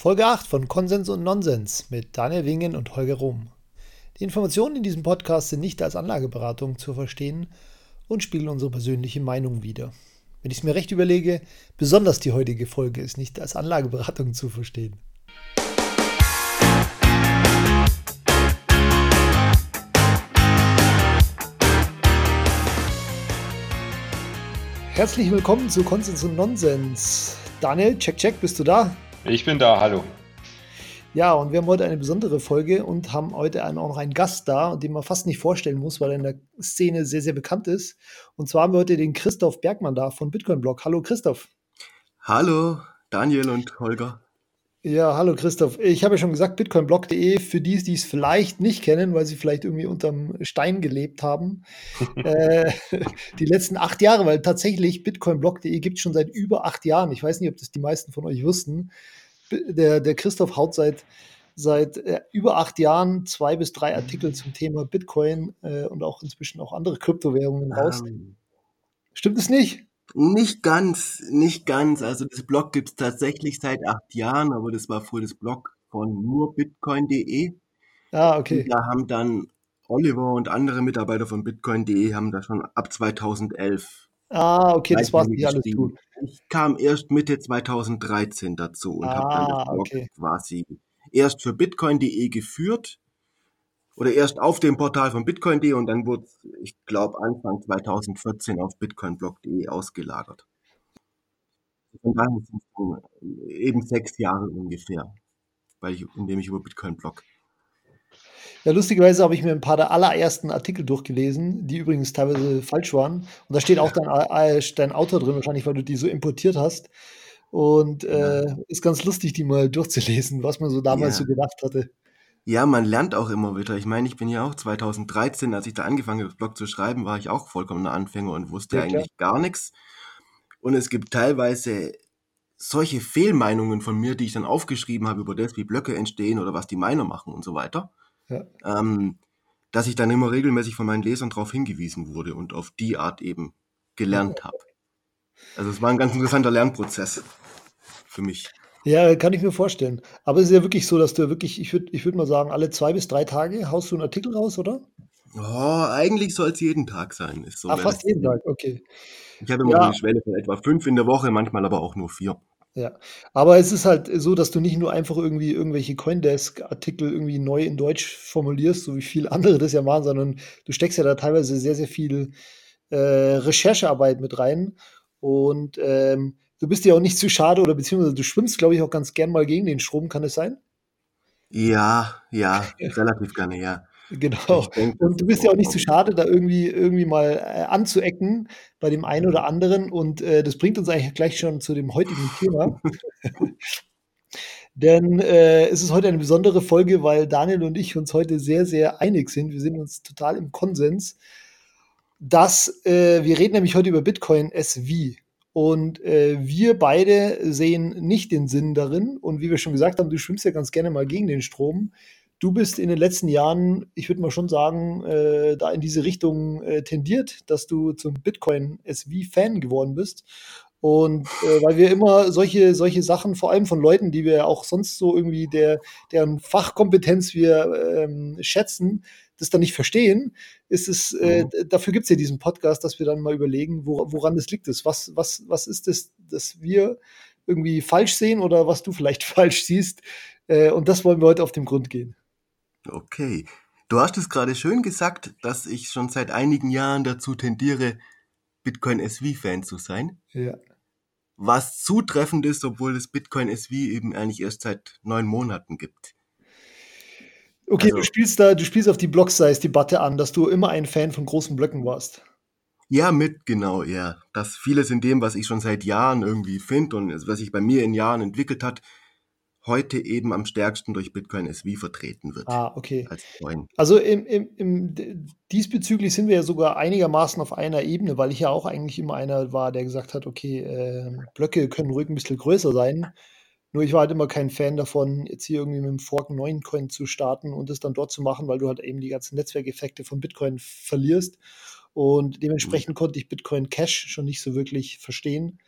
Folge 8 von Konsens und Nonsens mit Daniel Wingen und Holger Rum. Die Informationen in diesem Podcast sind nicht als Anlageberatung zu verstehen und spiegeln unsere persönliche Meinung wider. Wenn ich es mir recht überlege, besonders die heutige Folge ist nicht als Anlageberatung zu verstehen. Herzlich willkommen zu Konsens und Nonsens. Daniel, check, check, bist du da? Ich bin da, hallo. Ja, und wir haben heute eine besondere Folge und haben heute auch noch einen Gast da, den man fast nicht vorstellen muss, weil er in der Szene sehr, sehr bekannt ist. Und zwar haben wir heute den Christoph Bergmann da von Bitcoin Blog. Hallo Christoph. Hallo Daniel und Holger. Ja, hallo Christoph. Ich habe ja schon gesagt, bitcoinblog.de, für die, die es vielleicht nicht kennen, weil sie vielleicht irgendwie unterm Stein gelebt haben, äh, die letzten acht Jahre, weil tatsächlich bitcoinblog.de gibt es schon seit über acht Jahren. Ich weiß nicht, ob das die meisten von euch wussten. Der, der Christoph haut seit, seit äh, über acht Jahren zwei bis drei Artikel zum Thema Bitcoin äh, und auch inzwischen auch andere Kryptowährungen raus. Um. Ähm. Stimmt es nicht? Nicht ganz, nicht ganz. Also das Blog gibt es tatsächlich seit acht Jahren, aber das war früher das Blog von nurbitcoin.de. Ah, okay. Und da haben dann Oliver und andere Mitarbeiter von bitcoin.de haben da schon ab 2011. Ah, okay, das war nicht alles gut. Ich kam erst Mitte 2013 dazu und ah, habe dann das Blog okay. quasi erst für bitcoin.de geführt oder erst auf dem Portal von bitcoin.de und dann wurde ich glaube, Anfang 2014 auf bitcoinblog.de ausgelagert. Von daher sind es eben sechs Jahre ungefähr, weil ich, indem ich über Bitcoin blog. Ja, lustigerweise habe ich mir ein paar der allerersten Artikel durchgelesen, die übrigens teilweise falsch waren. Und da steht auch dein, äh, dein Autor drin, wahrscheinlich, weil du die so importiert hast. Und äh, ist ganz lustig, die mal durchzulesen, was man so damals ja. so gedacht hatte. Ja, man lernt auch immer wieder. Ich meine, ich bin ja auch 2013, als ich da angefangen habe, das Blog zu schreiben, war ich auch vollkommener Anfänger und wusste ja, eigentlich gar nichts. Und es gibt teilweise solche Fehlmeinungen von mir, die ich dann aufgeschrieben habe über das, wie Blöcke entstehen oder was die Miner machen und so weiter, ja. ähm, dass ich dann immer regelmäßig von meinen Lesern darauf hingewiesen wurde und auf die Art eben gelernt habe. Also es war ein ganz interessanter Lernprozess für mich. Ja, kann ich mir vorstellen. Aber es ist ja wirklich so, dass du wirklich, ich würde ich würd mal sagen, alle zwei bis drei Tage haust du einen Artikel raus, oder? Oh, eigentlich soll es jeden Tag sein. Ist so ah, fast jeden Tag, okay. Ich habe immer ja. eine Schwelle von etwa fünf in der Woche, manchmal aber auch nur vier. Ja, aber es ist halt so, dass du nicht nur einfach irgendwie irgendwelche Coindesk-Artikel irgendwie neu in Deutsch formulierst, so wie viele andere das ja machen, sondern du steckst ja da teilweise sehr, sehr viel äh, Recherchearbeit mit rein. Und ähm, du bist ja auch nicht zu schade oder beziehungsweise du schwimmst, glaube ich, auch ganz gern mal gegen den Strom, kann es sein? Ja, ja, relativ gerne, ja. Genau. Denke, und du bist ja auch nicht zu schade, da irgendwie, irgendwie mal äh, anzuecken bei dem einen oder anderen. Und äh, das bringt uns eigentlich gleich schon zu dem heutigen Thema. Denn äh, es ist heute eine besondere Folge, weil Daniel und ich uns heute sehr, sehr einig sind. Wir sind uns total im Konsens, dass äh, wir reden nämlich heute über Bitcoin SV. Und äh, wir beide sehen nicht den Sinn darin. Und wie wir schon gesagt haben, du schwimmst ja ganz gerne mal gegen den Strom. Du bist in den letzten Jahren, ich würde mal schon sagen, äh, da in diese Richtung äh, tendiert, dass du zum Bitcoin SV-Fan geworden bist. Und äh, weil wir immer solche, solche Sachen, vor allem von Leuten, die wir auch sonst so irgendwie der, deren Fachkompetenz wir ähm, schätzen, das dann nicht verstehen, ist es, äh, mhm. dafür gibt es ja diesen Podcast, dass wir dann mal überlegen, wo, woran das liegt. Ist. Was, was, was ist das, dass wir irgendwie falsch sehen oder was du vielleicht falsch siehst? Äh, und das wollen wir heute auf den Grund gehen. Okay. Du hast es gerade schön gesagt, dass ich schon seit einigen Jahren dazu tendiere, Bitcoin SV-Fan zu sein. Ja. Was zutreffend ist, obwohl es Bitcoin SV eben eigentlich erst seit neun Monaten gibt. Okay, also, du spielst da, du spielst auf die Block-Size-Debatte an, dass du immer ein Fan von großen Blöcken warst. Ja, mit, genau, ja. Dass vieles in dem, was ich schon seit Jahren irgendwie finde und was sich bei mir in Jahren entwickelt hat, heute eben am stärksten durch Bitcoin SV vertreten wird. Ah, okay. Als Coin. Also im, im, im, diesbezüglich sind wir ja sogar einigermaßen auf einer Ebene, weil ich ja auch eigentlich immer einer war, der gesagt hat, okay, äh, Blöcke können ruhig ein bisschen größer sein. Nur ich war halt immer kein Fan davon, jetzt hier irgendwie mit dem Fork einen neuen Coin zu starten und es dann dort zu machen, weil du halt eben die ganzen Netzwerkeffekte von Bitcoin verlierst. Und dementsprechend mhm. konnte ich Bitcoin Cash schon nicht so wirklich verstehen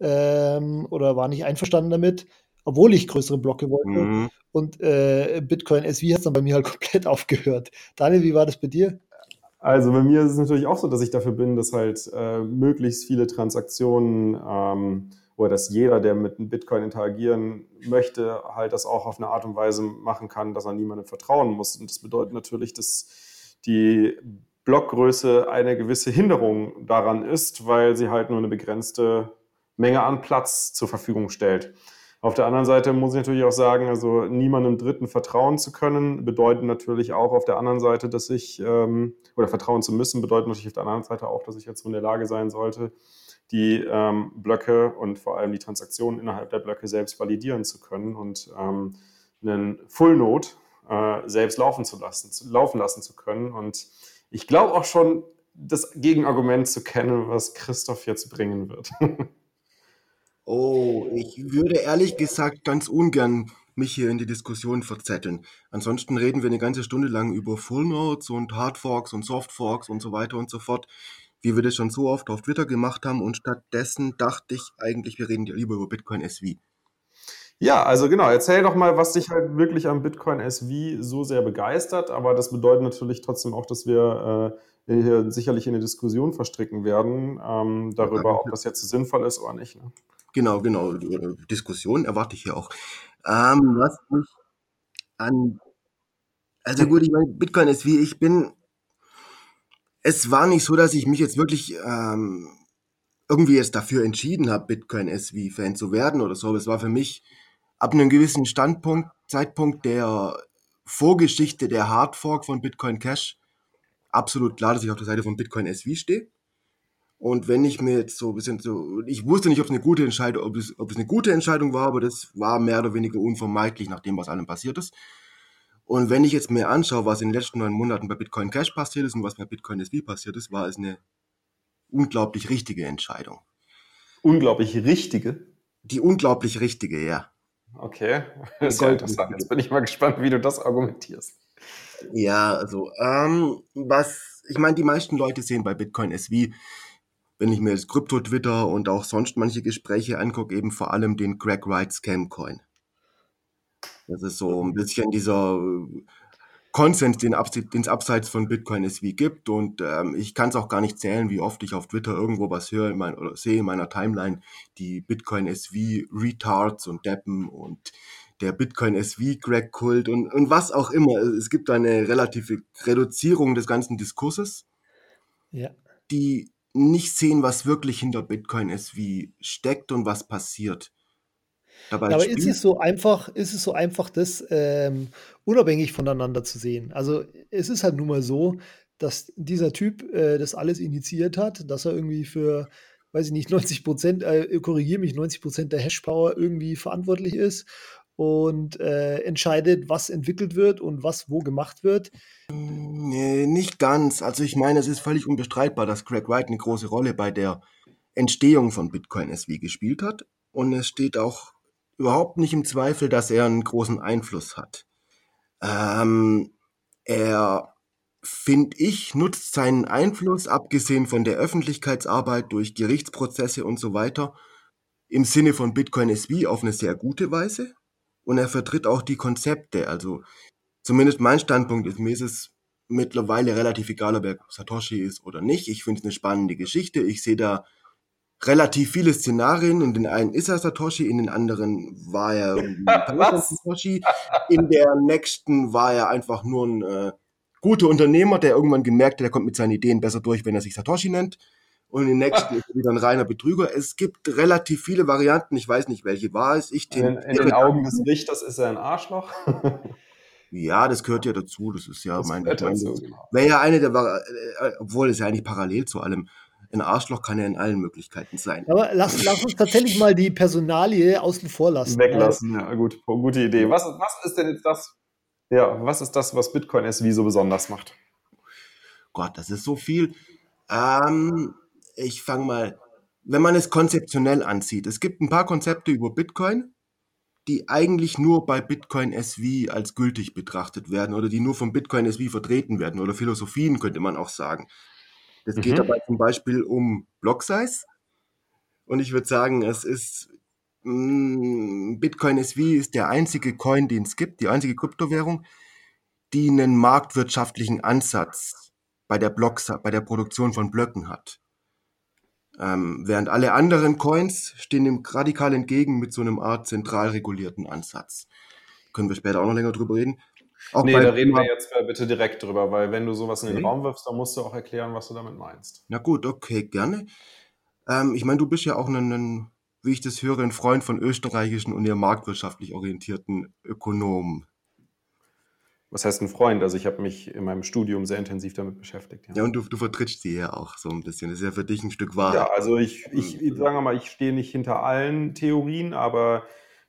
ähm, oder war nicht einverstanden damit. obwohl ich größere Blocke wollte. Mhm. Und äh, Bitcoin SV hat dann bei mir halt komplett aufgehört. Daniel, wie war das bei dir? Also bei mir ist es natürlich auch so, dass ich dafür bin, dass halt äh, möglichst viele Transaktionen ähm, oder dass jeder, der mit einem Bitcoin interagieren möchte, halt das auch auf eine Art und Weise machen kann, dass er niemandem vertrauen muss. Und das bedeutet natürlich, dass die Blockgröße eine gewisse Hinderung daran ist, weil sie halt nur eine begrenzte Menge an Platz zur Verfügung stellt. Auf der anderen Seite muss ich natürlich auch sagen, also niemandem Dritten vertrauen zu können, bedeutet natürlich auch auf der anderen Seite, dass ich, ähm, oder vertrauen zu müssen, bedeutet natürlich auf der anderen Seite auch, dass ich jetzt in der Lage sein sollte, die ähm, Blöcke und vor allem die Transaktionen innerhalb der Blöcke selbst validieren zu können und ähm, einen Full Node äh, selbst laufen zu lassen, zu, laufen lassen zu können. Und ich glaube auch schon, das Gegenargument zu kennen, was Christoph jetzt bringen wird. Oh, ich würde ehrlich gesagt ganz ungern mich hier in die Diskussion verzetteln. Ansonsten reden wir eine ganze Stunde lang über Full Nodes und Hard Forks und Soft Forks und so weiter und so fort, wie wir das schon so oft auf Twitter gemacht haben. Und stattdessen dachte ich eigentlich, wir reden lieber über Bitcoin SV. Ja, also genau, erzähl doch mal, was dich halt wirklich am Bitcoin SV so sehr begeistert. Aber das bedeutet natürlich trotzdem auch, dass wir äh, hier sicherlich in eine Diskussion verstricken werden, ähm, darüber, ob das jetzt sinnvoll ist oder nicht. Ne? Genau, genau. Diskussion erwarte ich hier auch. Ähm, was mich an, also gut, ich meine, Bitcoin wie ich bin. Es war nicht so, dass ich mich jetzt wirklich ähm, irgendwie jetzt dafür entschieden habe, Bitcoin SV-Fan zu werden oder so. Es war für mich ab einem gewissen Standpunkt, Zeitpunkt der Vorgeschichte der Hardfork von Bitcoin Cash absolut klar, dass ich auf der Seite von Bitcoin SV stehe. Und wenn ich mir jetzt so ein bisschen so, ich wusste nicht, ob es eine gute Entscheidung, ob es, ob es eine gute Entscheidung war, aber das war mehr oder weniger unvermeidlich nach dem, was allem passiert ist. Und wenn ich jetzt mir anschaue, was in den letzten neun Monaten bei Bitcoin Cash passiert ist und was bei Bitcoin SV passiert ist, war es eine unglaublich richtige Entscheidung. Unglaublich richtige? Die unglaublich richtige, ja. Okay, das ist ja interessant. Jetzt bin ich mal gespannt, wie du das argumentierst. Ja, also, ähm, was, ich meine, die meisten Leute sehen bei Bitcoin SV wenn ich mir jetzt Krypto-Twitter und auch sonst manche Gespräche angucke, eben vor allem den Greg Wright Scam-Coin. Das ist so ein bisschen dieser äh, Konsens, den es abseits von Bitcoin SV gibt. Und ähm, ich kann es auch gar nicht zählen, wie oft ich auf Twitter irgendwo was höre in mein, oder sehe in meiner Timeline, die Bitcoin SV Retards und Deppen und der Bitcoin SV Greg Kult und, und was auch immer. Es gibt eine relative Reduzierung des ganzen Diskurses, ja. die nicht sehen, was wirklich hinter Bitcoin ist, wie steckt und was passiert. Dabei aber ist es so einfach, ist es so einfach, das ähm, unabhängig voneinander zu sehen? Also es ist halt nun mal so, dass dieser Typ äh, das alles initiiert hat, dass er irgendwie für, weiß ich nicht, 90 Prozent, äh, korrigiere mich, 90 Prozent der Hashpower irgendwie verantwortlich ist und äh, entscheidet, was entwickelt wird und was wo gemacht wird. Nee, nicht ganz. Also ich meine, es ist völlig unbestreitbar, dass Craig Wright eine große Rolle bei der Entstehung von Bitcoin SV gespielt hat. Und es steht auch überhaupt nicht im Zweifel, dass er einen großen Einfluss hat. Ähm, er, finde ich, nutzt seinen Einfluss, abgesehen von der Öffentlichkeitsarbeit durch Gerichtsprozesse und so weiter, im Sinne von Bitcoin SV auf eine sehr gute Weise und er vertritt auch die Konzepte. Also zumindest mein Standpunkt ist, mir ist es mittlerweile relativ egal, ob er Satoshi ist oder nicht. Ich finde es eine spannende Geschichte. Ich sehe da relativ viele Szenarien. In den einen ist er Satoshi, in den anderen war er Satoshi. In der nächsten war er einfach nur ein äh, guter Unternehmer, der irgendwann gemerkt hat, er kommt mit seinen Ideen besser durch, wenn er sich Satoshi nennt und im nächsten ist wieder ein reiner Betrüger. Es gibt relativ viele Varianten. Ich weiß nicht, welche war es. Ich in, in den Augen des Richters ist er ein Arschloch. ja, das gehört ja dazu. Das ist ja das mein Wäre ja eine der, äh, obwohl es ja eigentlich parallel zu allem. Ein Arschloch kann ja in allen Möglichkeiten sein. Aber lass, lass uns tatsächlich mal die Personalie außen vor lassen. Weglassen, ja, gut, gute Idee. Was, was ist denn jetzt das? Ja, was ist das, was Bitcoin SV so besonders macht? Gott, das ist so viel. Ähm, ich fange mal, wenn man es konzeptionell ansieht, es gibt ein paar Konzepte über Bitcoin, die eigentlich nur bei Bitcoin SV als gültig betrachtet werden oder die nur von Bitcoin SV vertreten werden oder Philosophien könnte man auch sagen. Es mhm. geht dabei zum Beispiel um Block Size und ich würde sagen, es ist mh, Bitcoin SV ist der einzige Coin, den es gibt, die einzige Kryptowährung, die einen marktwirtschaftlichen Ansatz bei der, Blocks, bei der Produktion von Blöcken hat. Ähm, während alle anderen Coins stehen dem radikal entgegen mit so einem Art zentral regulierten Ansatz. Können wir später auch noch länger drüber reden. Auch nee, da reden wir jetzt bitte direkt drüber, weil wenn du sowas in den okay. Raum wirfst, dann musst du auch erklären, was du damit meinst. Na gut, okay, gerne. Ähm, ich meine, du bist ja auch ein, ein, wie ich das höre, ein Freund von österreichischen und eher marktwirtschaftlich orientierten Ökonomen. Was heißt ein Freund? Also ich habe mich in meinem Studium sehr intensiv damit beschäftigt. Ja, ja und du, du vertrittst sie ja auch so ein bisschen. Das ist ja für dich ein Stück Wahrheit. Ja, also ich, ich, ich sage mal, ich stehe nicht hinter allen Theorien, aber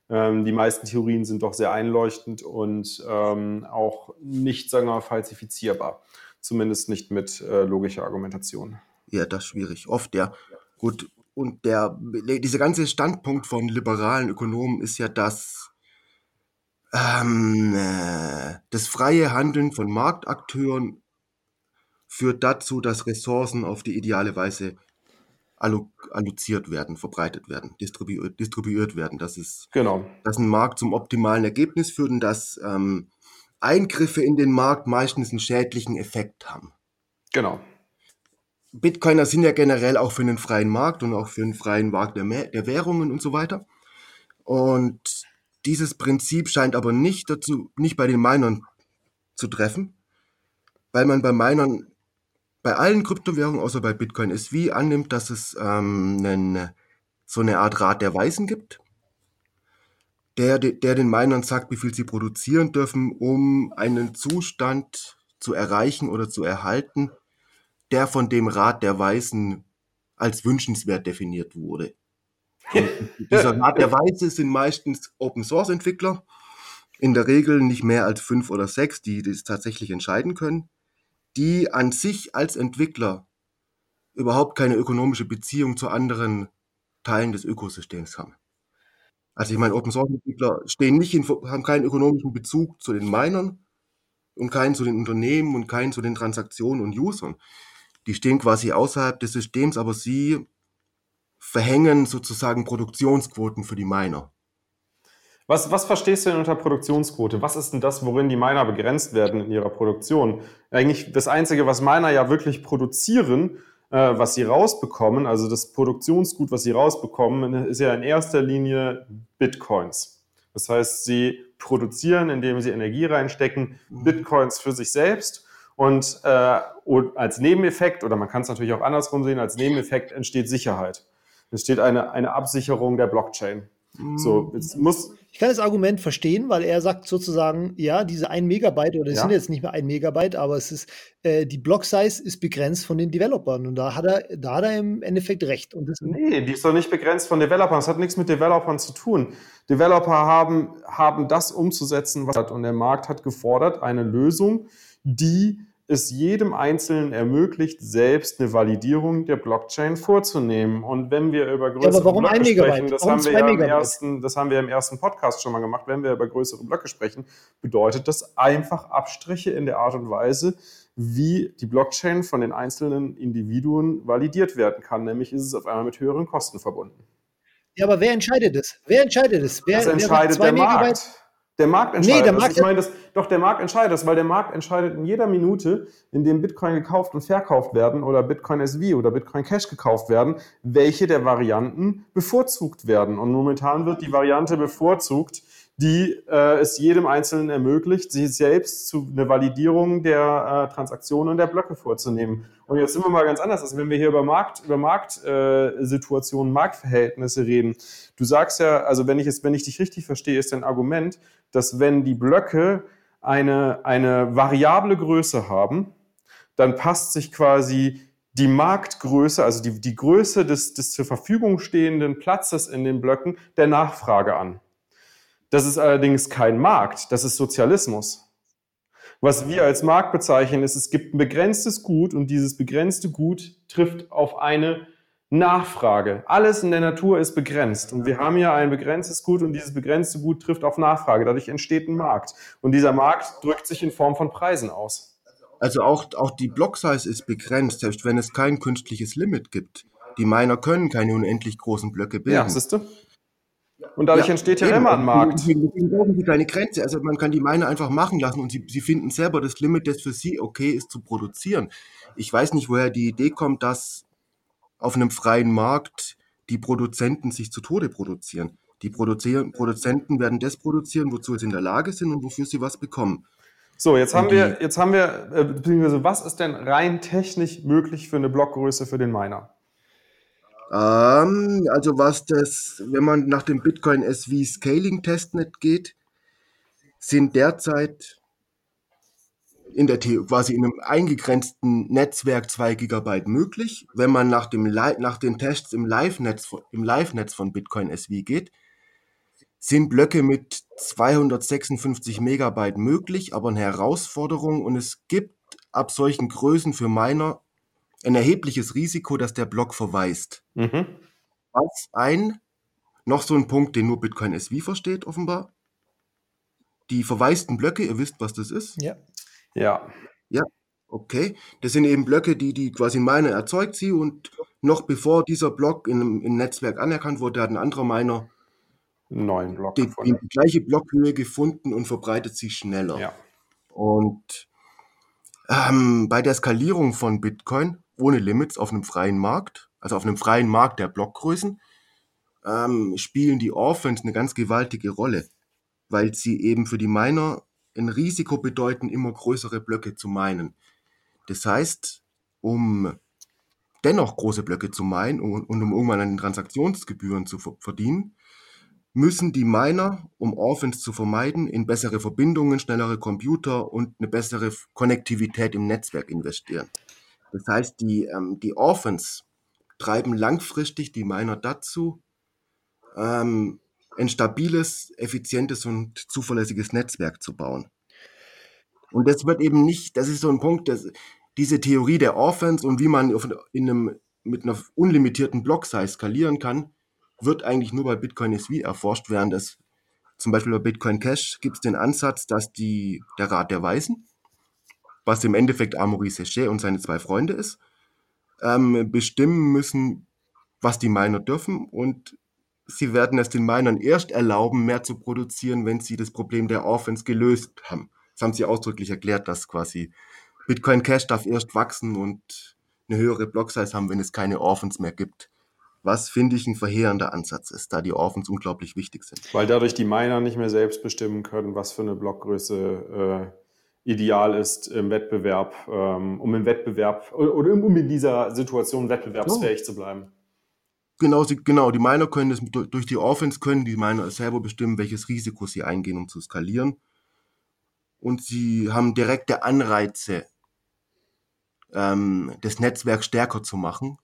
ähm, die meisten Theorien sind doch sehr einleuchtend und ähm, auch nicht, sagen wir mal, falsifizierbar. Zumindest nicht mit äh, logischer Argumentation. Ja, das ist schwierig. Oft, ja. Gut. Und der, dieser ganze Standpunkt von liberalen Ökonomen ist ja, dass ähm, äh, das freie Handeln von Marktakteuren führt dazu, dass Ressourcen auf die ideale Weise allo alloziert werden, verbreitet werden, distribu distribuiert werden. Das ist, genau. dass ein Markt zum optimalen Ergebnis führt und dass ähm, Eingriffe in den Markt meistens einen schädlichen Effekt haben. Genau. Bitcoiner sind ja generell auch für einen freien Markt und auch für einen freien Markt der, der Währungen und so weiter. Und dieses Prinzip scheint aber nicht dazu, nicht bei den Minern zu treffen, weil man bei Minern bei allen Kryptowährungen, außer bei Bitcoin SV, annimmt, dass es ähm, einen, so eine Art Rat der Weisen gibt, der, der den Minern sagt, wie viel sie produzieren dürfen, um einen Zustand zu erreichen oder zu erhalten, der von dem Rat der Weisen als wünschenswert definiert wurde. dieser Rat der Weise sind meistens Open Source Entwickler, in der Regel nicht mehr als fünf oder sechs, die das tatsächlich entscheiden können, die an sich als Entwickler überhaupt keine ökonomische Beziehung zu anderen Teilen des Ökosystems haben. Also ich meine, Open Source Entwickler stehen nicht in, haben keinen ökonomischen Bezug zu den Minern und keinen zu den Unternehmen und keinen zu den Transaktionen und Usern. Die stehen quasi außerhalb des Systems, aber sie verhängen sozusagen Produktionsquoten für die Miner. Was, was verstehst du denn unter Produktionsquote? Was ist denn das, worin die Miner begrenzt werden in ihrer Produktion? Eigentlich das Einzige, was Miner ja wirklich produzieren, äh, was sie rausbekommen, also das Produktionsgut, was sie rausbekommen, ist ja in erster Linie Bitcoins. Das heißt, sie produzieren, indem sie Energie reinstecken, mhm. Bitcoins für sich selbst. Und, äh, als Nebeneffekt, oder man kann es natürlich auch andersrum sehen, als Nebeneffekt entsteht Sicherheit. Es steht eine, eine Absicherung der Blockchain. So, jetzt muss ich kann das Argument verstehen, weil er sagt sozusagen, ja, diese 1 Megabyte, oder es ja. sind jetzt nicht mehr 1 Megabyte, aber es ist, äh, die Block-Size ist begrenzt von den Developern. Und da hat er, da hat er im Endeffekt recht. Und das nee, die ist doch nicht begrenzt von Developern. Das hat nichts mit Developern zu tun. Developer haben, haben das umzusetzen, was hat. Und der Markt hat gefordert, eine Lösung, die es jedem Einzelnen ermöglicht, selbst eine Validierung der Blockchain vorzunehmen. Und wenn wir über größere ja, warum Blöcke sprechen, das haben, wir ja im ersten, das haben wir im ersten Podcast schon mal gemacht, wenn wir über größere Blöcke sprechen, bedeutet das einfach Abstriche in der Art und Weise, wie die Blockchain von den einzelnen Individuen validiert werden kann. Nämlich ist es auf einmal mit höheren Kosten verbunden. Ja, aber wer entscheidet es? Wer entscheidet es? Wer, das entscheidet wer der Megabyte? Markt. Der Markt entscheidet. Nee, der Markt das. Ich meine, das, doch der Markt entscheidet das, weil der Markt entscheidet in jeder Minute, in dem Bitcoin gekauft und verkauft werden oder Bitcoin SV oder Bitcoin Cash gekauft werden, welche der Varianten bevorzugt werden. Und momentan wird die Variante bevorzugt, die äh, es jedem Einzelnen ermöglicht, sich selbst zu eine Validierung der äh, Transaktionen und der Blöcke vorzunehmen. Und jetzt sind wir mal ganz anders. Also wenn wir hier über Markt, über Marktsituationen, äh, Marktverhältnisse reden. Du sagst ja, also wenn ich es, wenn ich dich richtig verstehe, ist dein Argument, dass wenn die Blöcke eine, eine variable Größe haben, dann passt sich quasi die Marktgröße, also die, die Größe des, des zur Verfügung stehenden Platzes in den Blöcken der Nachfrage an. Das ist allerdings kein Markt, das ist Sozialismus. Was wir als Markt bezeichnen, ist, es gibt ein begrenztes Gut und dieses begrenzte Gut trifft auf eine Nachfrage. Alles in der Natur ist begrenzt und wir haben ja ein begrenztes Gut und dieses begrenzte Gut trifft auf Nachfrage. Dadurch entsteht ein Markt und dieser Markt drückt sich in Form von Preisen aus. Also auch, auch die Block-Size ist begrenzt, selbst wenn es kein künstliches Limit gibt. Die Miner können keine unendlich großen Blöcke bilden. Ja, siehst du? Und dadurch ja, entsteht ja eben. immer ein Markt. Deswegen brauchen sie keine Grenze. Also man kann die Miner einfach machen lassen und sie, sie finden selber das Limit, das für sie okay ist zu produzieren. Ich weiß nicht, woher die Idee kommt, dass auf einem freien Markt die Produzenten sich zu Tode produzieren. Die Produzieren, Produzenten werden das produzieren, wozu sie in der Lage sind und wofür sie was bekommen. So, jetzt haben wir, jetzt haben wir, äh, beziehungsweise was ist denn rein technisch möglich für eine Blockgröße für den Miner? Ähm, also was das, wenn man nach dem Bitcoin SV Scaling Testnet geht, sind derzeit in der The quasi in einem eingegrenzten Netzwerk 2 GB möglich. Wenn man nach, dem nach den Tests im Live-Netz Live-Netz von Bitcoin SV geht, sind Blöcke mit 256 Megabyte möglich, aber eine Herausforderung und es gibt ab solchen Größen für Miner ein erhebliches Risiko, dass der Block verweist. Mhm. Was ein, noch so ein Punkt, den nur Bitcoin SV versteht, offenbar. Die verwaisten Blöcke, ihr wisst, was das ist? Ja. Ja. Ja, okay. Das sind eben Blöcke, die, die quasi Miner erzeugt sie und noch bevor dieser Block in, im Netzwerk anerkannt wurde, hat ein anderer Miner neuen Block die, die, gleiche Blockhöhe gefunden und verbreitet sich schneller. Ja. Und ähm, bei der Skalierung von Bitcoin ohne Limits auf einem freien Markt, also auf einem freien Markt der Blockgrößen, ähm, spielen die Orphans eine ganz gewaltige Rolle, weil sie eben für die Miner ein Risiko bedeuten, immer größere Blöcke zu meinen. Das heißt, um dennoch große Blöcke zu meinen und, und um irgendwann an den Transaktionsgebühren zu verdienen, müssen die Miner, um Orphans zu vermeiden, in bessere Verbindungen, schnellere Computer und eine bessere Konnektivität im Netzwerk investieren. Das heißt, die, ähm, die Orphans treiben langfristig die Miner dazu, ähm, ein stabiles, effizientes und zuverlässiges Netzwerk zu bauen. Und das wird eben nicht, das ist so ein Punkt, dass diese Theorie der Orphans und wie man in einem, mit einer unlimitierten Block-Size skalieren kann, wird eigentlich nur bei Bitcoin SV erforscht, während es zum Beispiel bei Bitcoin Cash gibt es den Ansatz, dass die, der Rat der Weisen, was im Endeffekt Amory Sechet und seine zwei Freunde ist, ähm, bestimmen müssen, was die Miner dürfen und sie werden es den Minern erst erlauben, mehr zu produzieren, wenn sie das Problem der Orphans gelöst haben. Das haben sie ausdrücklich erklärt, dass quasi Bitcoin Cash darf erst wachsen und eine höhere Block-Size haben, wenn es keine Orphans mehr gibt. Was finde ich ein verheerender Ansatz ist, da die Orphans unglaublich wichtig sind. Weil dadurch die Miner nicht mehr selbst bestimmen können, was für eine Blockgröße äh, ideal ist im Wettbewerb, ähm, um im Wettbewerb oder um in dieser Situation wettbewerbsfähig oh. zu bleiben. Genau, sie, genau, die Miner können das durch die Offense können die Miner selber bestimmen, welches Risiko sie eingehen, um zu skalieren. Und sie haben direkte Anreize, ähm, das Netzwerk stärker zu machen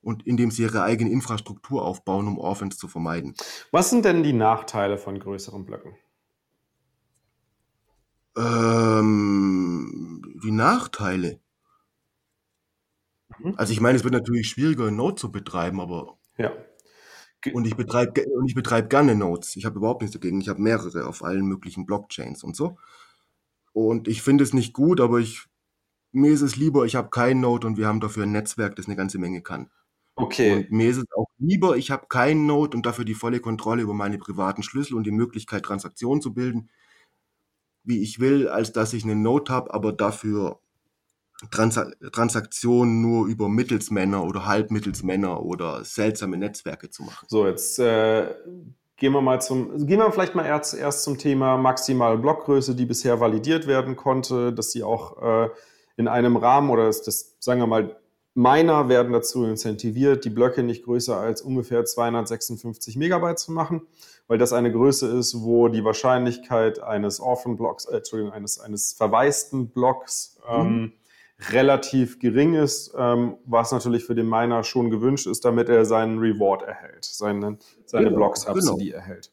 und indem sie ihre eigene Infrastruktur aufbauen, um Offense zu vermeiden. Was sind denn die Nachteile von größeren Blöcken? Ähm, die Nachteile. Mhm. Also ich meine, es wird natürlich schwieriger, Node zu betreiben, aber ja. Und ich betreibe und ich betreibe gerne Nodes. Ich habe überhaupt nichts dagegen. Ich habe mehrere auf allen möglichen Blockchains und so. Und ich finde es nicht gut, aber ich mir ist es lieber, ich habe kein Node und wir haben dafür ein Netzwerk, das eine ganze Menge kann. Okay. Und mir ist es auch lieber, ich habe keinen Node und dafür die volle Kontrolle über meine privaten Schlüssel und die Möglichkeit, Transaktionen zu bilden, wie ich will, als dass ich einen Node habe, aber dafür Trans Transaktionen nur über Mittelsmänner oder Halbmittelsmänner oder seltsame Netzwerke zu machen. So, jetzt äh, gehen wir mal zum, gehen wir vielleicht mal erst, erst zum Thema maximale Blockgröße, die bisher validiert werden konnte, dass sie auch äh, in einem Rahmen oder das, das, sagen wir mal, Miner werden dazu incentiviert, die Blöcke nicht größer als ungefähr 256 Megabyte zu machen, weil das eine Größe ist, wo die Wahrscheinlichkeit eines Orphan-Blocks, äh, Entschuldigung, eines, eines verwaisten Blocks mhm. ähm, relativ gering ist, ähm, was natürlich für den Miner schon gewünscht ist, damit er seinen Reward erhält, seine, seine genau, Block-Subsidy genau. erhält.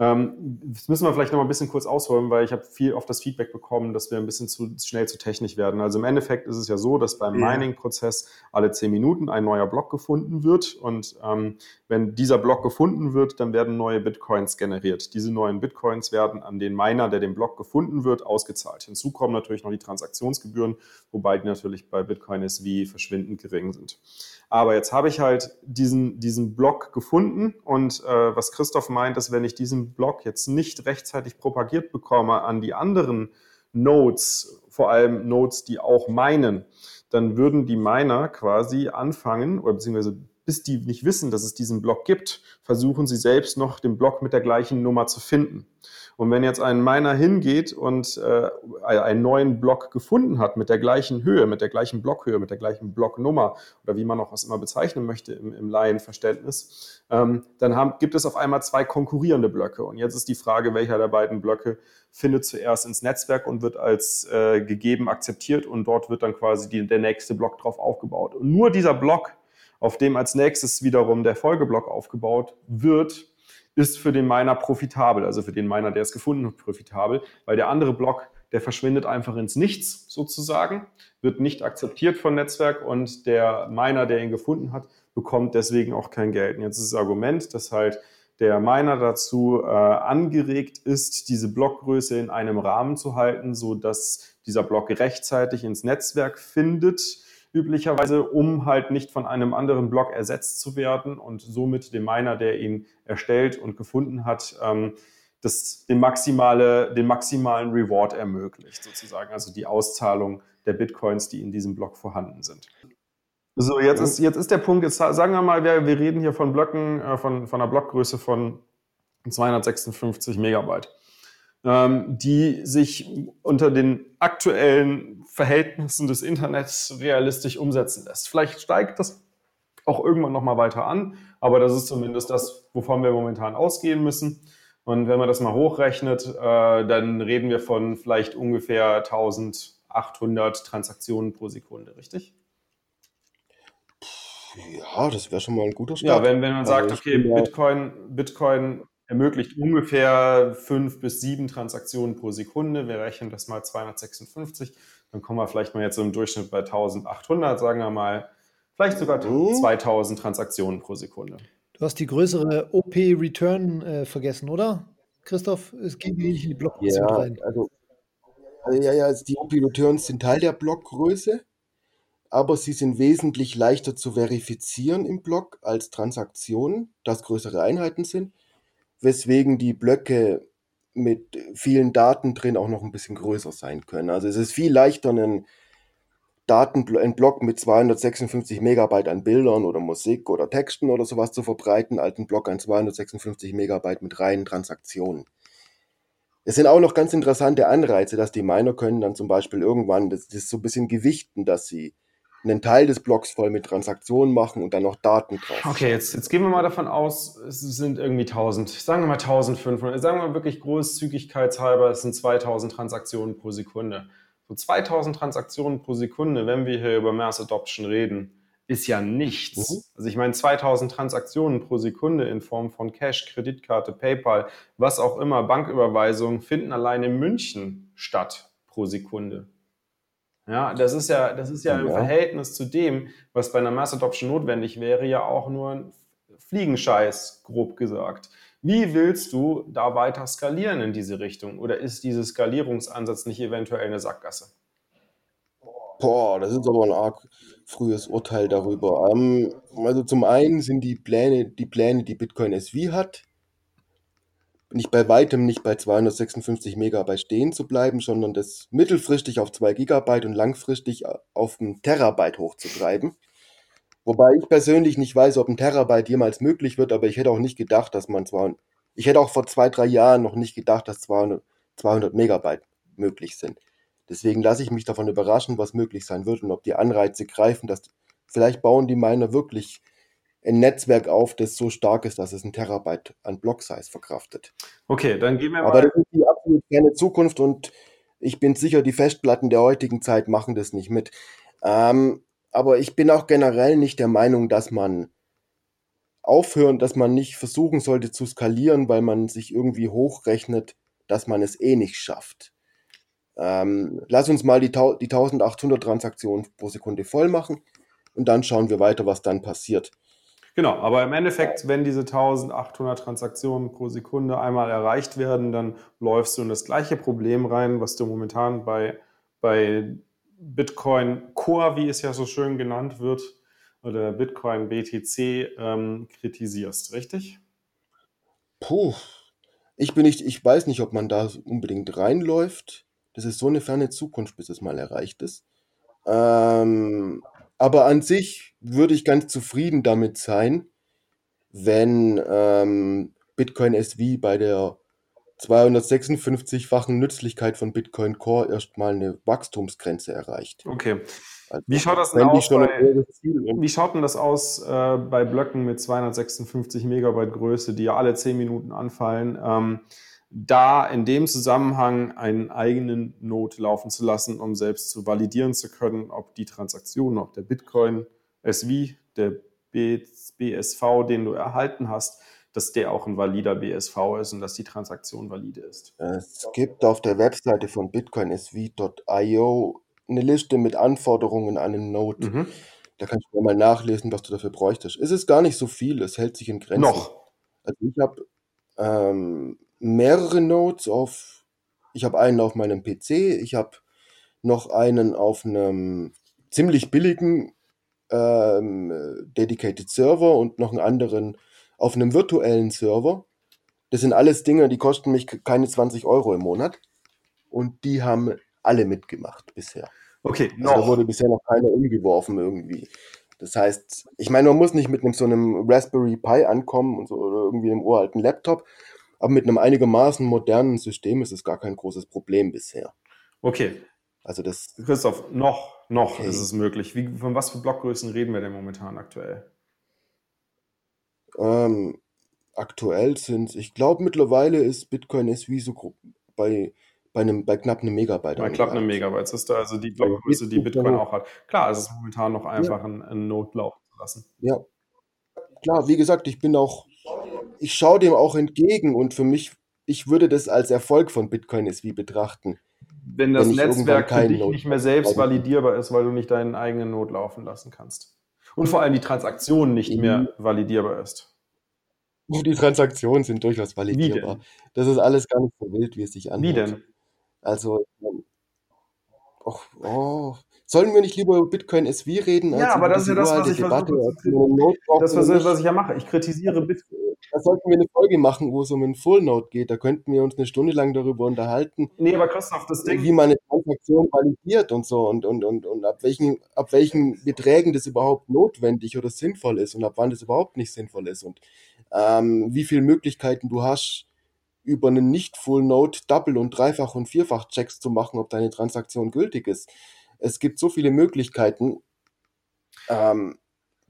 Ähm, das müssen wir vielleicht noch mal ein bisschen kurz ausholen, weil ich habe viel oft das Feedback bekommen, dass wir ein bisschen zu schnell zu technisch werden. Also im Endeffekt ist es ja so, dass beim. Mining-Prozess alle zehn Minuten ein neuer Block gefunden wird und ähm, wenn dieser Block gefunden wird, dann werden neue Bitcoins generiert. Diese neuen Bitcoins werden an den Miner, der den Block gefunden wird, ausgezahlt. Hinzu kommen natürlich noch die Transaktionsgebühren, wobei die natürlich bei Bitcoin SV verschwindend gering sind. Aber jetzt habe ich halt diesen, diesen Block gefunden und äh, was Christoph meint, ist, wenn ich diesen Block jetzt nicht rechtzeitig propagiert bekomme an die anderen Nodes, vor allem Nodes, die auch meinen, dann würden die Miner quasi anfangen, oder beziehungsweise bis die nicht wissen, dass es diesen Block gibt, versuchen sie selbst noch den Block mit der gleichen Nummer zu finden. Und wenn jetzt ein Miner hingeht und äh, einen neuen Block gefunden hat mit der gleichen Höhe, mit der gleichen Blockhöhe, mit der gleichen Blocknummer oder wie man auch was immer bezeichnen möchte im, im Laienverständnis, ähm, dann haben, gibt es auf einmal zwei konkurrierende Blöcke. Und jetzt ist die Frage, welcher der beiden Blöcke findet zuerst ins Netzwerk und wird als äh, gegeben akzeptiert und dort wird dann quasi die, der nächste Block drauf aufgebaut. Und nur dieser Block, auf dem als nächstes wiederum der Folgeblock aufgebaut wird, ist für den Miner profitabel, also für den Miner, der es gefunden hat, profitabel, weil der andere Block, der verschwindet einfach ins Nichts sozusagen, wird nicht akzeptiert von Netzwerk und der Miner, der ihn gefunden hat, bekommt deswegen auch kein Geld. Und jetzt ist das Argument, dass halt der Miner dazu äh, angeregt ist, diese Blockgröße in einem Rahmen zu halten, so dass dieser Block rechtzeitig ins Netzwerk findet üblicherweise, um halt nicht von einem anderen Block ersetzt zu werden und somit dem Miner, der ihn erstellt und gefunden hat, ähm, das, den, maximale, den maximalen Reward ermöglicht, sozusagen, also die Auszahlung der Bitcoins, die in diesem Block vorhanden sind. So, jetzt ist, jetzt ist der Punkt, jetzt sagen wir mal, wir, wir reden hier von Blöcken, äh, von, von einer Blockgröße von 256 Megabyte die sich unter den aktuellen Verhältnissen des Internets realistisch umsetzen lässt. Vielleicht steigt das auch irgendwann nochmal weiter an, aber das ist zumindest das, wovon wir momentan ausgehen müssen. Und wenn man das mal hochrechnet, äh, dann reden wir von vielleicht ungefähr 1800 Transaktionen pro Sekunde, richtig? Ja, das wäre schon mal ein guter Start. Ja, wenn, wenn man sagt, also okay, Bitcoin, Bitcoin ermöglicht ungefähr fünf bis sieben Transaktionen pro Sekunde. Wir rechnen das mal 256. Dann kommen wir vielleicht mal jetzt so im Durchschnitt bei 1800, sagen wir mal, vielleicht sogar 2000 Transaktionen pro Sekunde. Du hast die größere OP-Return äh, vergessen, oder? Christoph, es geht nicht in die Blockgröße ja, rein. Also, also, ja, ja, also die OP-Returns sind Teil der Blockgröße, aber sie sind wesentlich leichter zu verifizieren im Block als Transaktionen, das größere Einheiten sind weswegen die Blöcke mit vielen Daten drin auch noch ein bisschen größer sein können. Also es ist viel leichter, einen Daten, einen Block mit 256 Megabyte an Bildern oder Musik oder Texten oder sowas zu verbreiten, als einen Block an 256 Megabyte mit reinen Transaktionen. Es sind auch noch ganz interessante Anreize, dass die Miner können dann zum Beispiel irgendwann, das, das so ein bisschen gewichten, dass sie einen Teil des Blocks voll mit Transaktionen machen und dann noch Daten drauf. Okay, jetzt, jetzt gehen wir mal davon aus, es sind irgendwie 1000, sagen wir mal 1500, sagen wir mal wirklich großzügigkeitshalber, es sind 2000 Transaktionen pro Sekunde. So 2000 Transaktionen pro Sekunde, wenn wir hier über Mass Adoption reden, ist ja nichts. Mhm. Also ich meine, 2000 Transaktionen pro Sekunde in Form von Cash, Kreditkarte, PayPal, was auch immer, Banküberweisungen finden allein in München statt pro Sekunde. Ja, das ist ja, das ist ja im Verhältnis zu dem, was bei einer Mass Adoption notwendig wäre, ja auch nur ein Fliegenscheiß, grob gesagt. Wie willst du da weiter skalieren in diese Richtung? Oder ist dieser Skalierungsansatz nicht eventuell eine Sackgasse? Boah, das ist aber ein arg frühes Urteil darüber. Ähm, also zum einen sind die Pläne, die Pläne, die Bitcoin SV hat, nicht bei weitem nicht bei 256 Megabyte stehen zu bleiben, sondern das mittelfristig auf 2 Gigabyte und langfristig auf ein Terabyte hochzutreiben. Wobei ich persönlich nicht weiß, ob ein Terabyte jemals möglich wird, aber ich hätte auch nicht gedacht, dass man zwar, ich hätte auch vor zwei, drei Jahren noch nicht gedacht, dass 200, 200 Megabyte möglich sind. Deswegen lasse ich mich davon überraschen, was möglich sein wird und ob die Anreize greifen, dass vielleicht bauen die Miner wirklich ein Netzwerk auf, das so stark ist, dass es ein Terabyte an Block-Size verkraftet. Okay, dann gehen wir mal. Aber das ist die absolut keine Zukunft und ich bin sicher, die Festplatten der heutigen Zeit machen das nicht mit. Ähm, aber ich bin auch generell nicht der Meinung, dass man aufhören, dass man nicht versuchen sollte zu skalieren, weil man sich irgendwie hochrechnet, dass man es eh nicht schafft. Ähm, lass uns mal die, die 1800 Transaktionen pro Sekunde voll machen und dann schauen wir weiter, was dann passiert. Genau, aber im Endeffekt, wenn diese 1800 Transaktionen pro Sekunde einmal erreicht werden, dann läufst du in das gleiche Problem rein, was du momentan bei, bei Bitcoin Core, wie es ja so schön genannt wird, oder Bitcoin BTC ähm, kritisierst, richtig? Puh, ich bin nicht, ich weiß nicht, ob man da unbedingt reinläuft. Das ist so eine ferne Zukunft, bis es mal erreicht ist. Ähm, aber an sich würde ich ganz zufrieden damit sein, wenn ähm, Bitcoin SV bei der 256-fachen Nützlichkeit von Bitcoin Core erstmal eine Wachstumsgrenze erreicht. Okay. Also, wie schaut das denn aus? Bei, wie schaut denn das aus äh, bei Blöcken mit 256 Megabyte Größe, die ja alle 10 Minuten anfallen? Ähm, da in dem Zusammenhang einen eigenen Node laufen zu lassen, um selbst zu validieren zu können, ob die Transaktion, ob der Bitcoin SV, der BSV, den du erhalten hast, dass der auch ein valider BSV ist und dass die Transaktion valide ist. Es gibt auf der Webseite von bitcoinsv.io eine Liste mit Anforderungen an einen Node. Mhm. Da kannst du mal nachlesen, was du dafür bräuchtest. Es ist gar nicht so viel, es hält sich in Grenzen. Noch. Also ich habe ähm, mehrere Nodes auf, ich habe einen auf meinem PC, ich habe noch einen auf einem ziemlich billigen ähm, Dedicated Server und noch einen anderen auf einem virtuellen Server. Das sind alles Dinge, die kosten mich keine 20 Euro im Monat. Und die haben alle mitgemacht bisher. Okay, noch. Also da wurde bisher noch keiner umgeworfen irgendwie. Das heißt, ich meine, man muss nicht mit einem, so einem Raspberry Pi ankommen und so, oder irgendwie einem uralten Laptop, aber mit einem einigermaßen modernen System ist es gar kein großes Problem bisher. Okay. Also das. Christoph, noch, noch okay. ist es möglich. Wie, von was für Blockgrößen reden wir denn momentan aktuell? Ähm, aktuell sind ich glaube mittlerweile ist Bitcoin SV so bei bei, einem, bei knapp einem Megabyte. Bei knapp einem Megabyte. Das ist also die Blockgröße, die Bitcoin auch hat. Klar, es ist momentan noch einfach ja. ein, ein Node laufen zu lassen. Ja. Klar, wie gesagt, ich bin auch, ich schaue dem auch entgegen und für mich, ich würde das als Erfolg von Bitcoin SV betrachten. Wenn das wenn Netzwerk für dich Node nicht mehr selbst validierbar ist, weil du nicht deinen eigenen Node laufen lassen kannst. Und vor allem die Transaktion nicht mhm. mehr validierbar ist. Die Transaktionen sind durchaus validierbar. Das ist alles gar nicht so wild, wie es sich anhört. Wie denn? Also, ähm, och, oh, sollen wir nicht lieber über Bitcoin SV reden? Ja, aber das ist ja das, was ich Debatte, versuche. Das ist, was ich ja mache. Ich kritisiere Bitcoin. Da sollten wir eine Folge machen, wo es um einen Full Node geht. Da könnten wir uns eine Stunde lang darüber unterhalten. Nee, aber Christoph, das Ding. Wie man eine Transaktion validiert und so und, und, und, und ab, welchen, ab welchen Beträgen das überhaupt notwendig oder sinnvoll ist und ab wann das überhaupt nicht sinnvoll ist und ähm, wie viele Möglichkeiten du hast, über einen Nicht-Full-Node Double- und Dreifach- und Vierfach-Checks zu machen, ob deine Transaktion gültig ist. Es gibt so viele Möglichkeiten, ähm,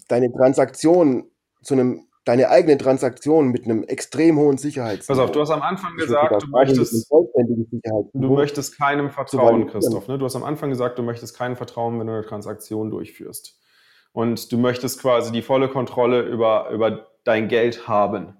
deine Transaktion zu einem deine eigene Transaktion mit einem extrem hohen Sicherheitsniveau. Pass auf, du hast am Anfang gesagt, du möchtest, du möchtest keinem vertrauen, Christoph. Ne? Du hast am Anfang gesagt, du möchtest keinem vertrauen, wenn du eine Transaktion durchführst. Und du möchtest quasi die volle Kontrolle über, über dein Geld haben.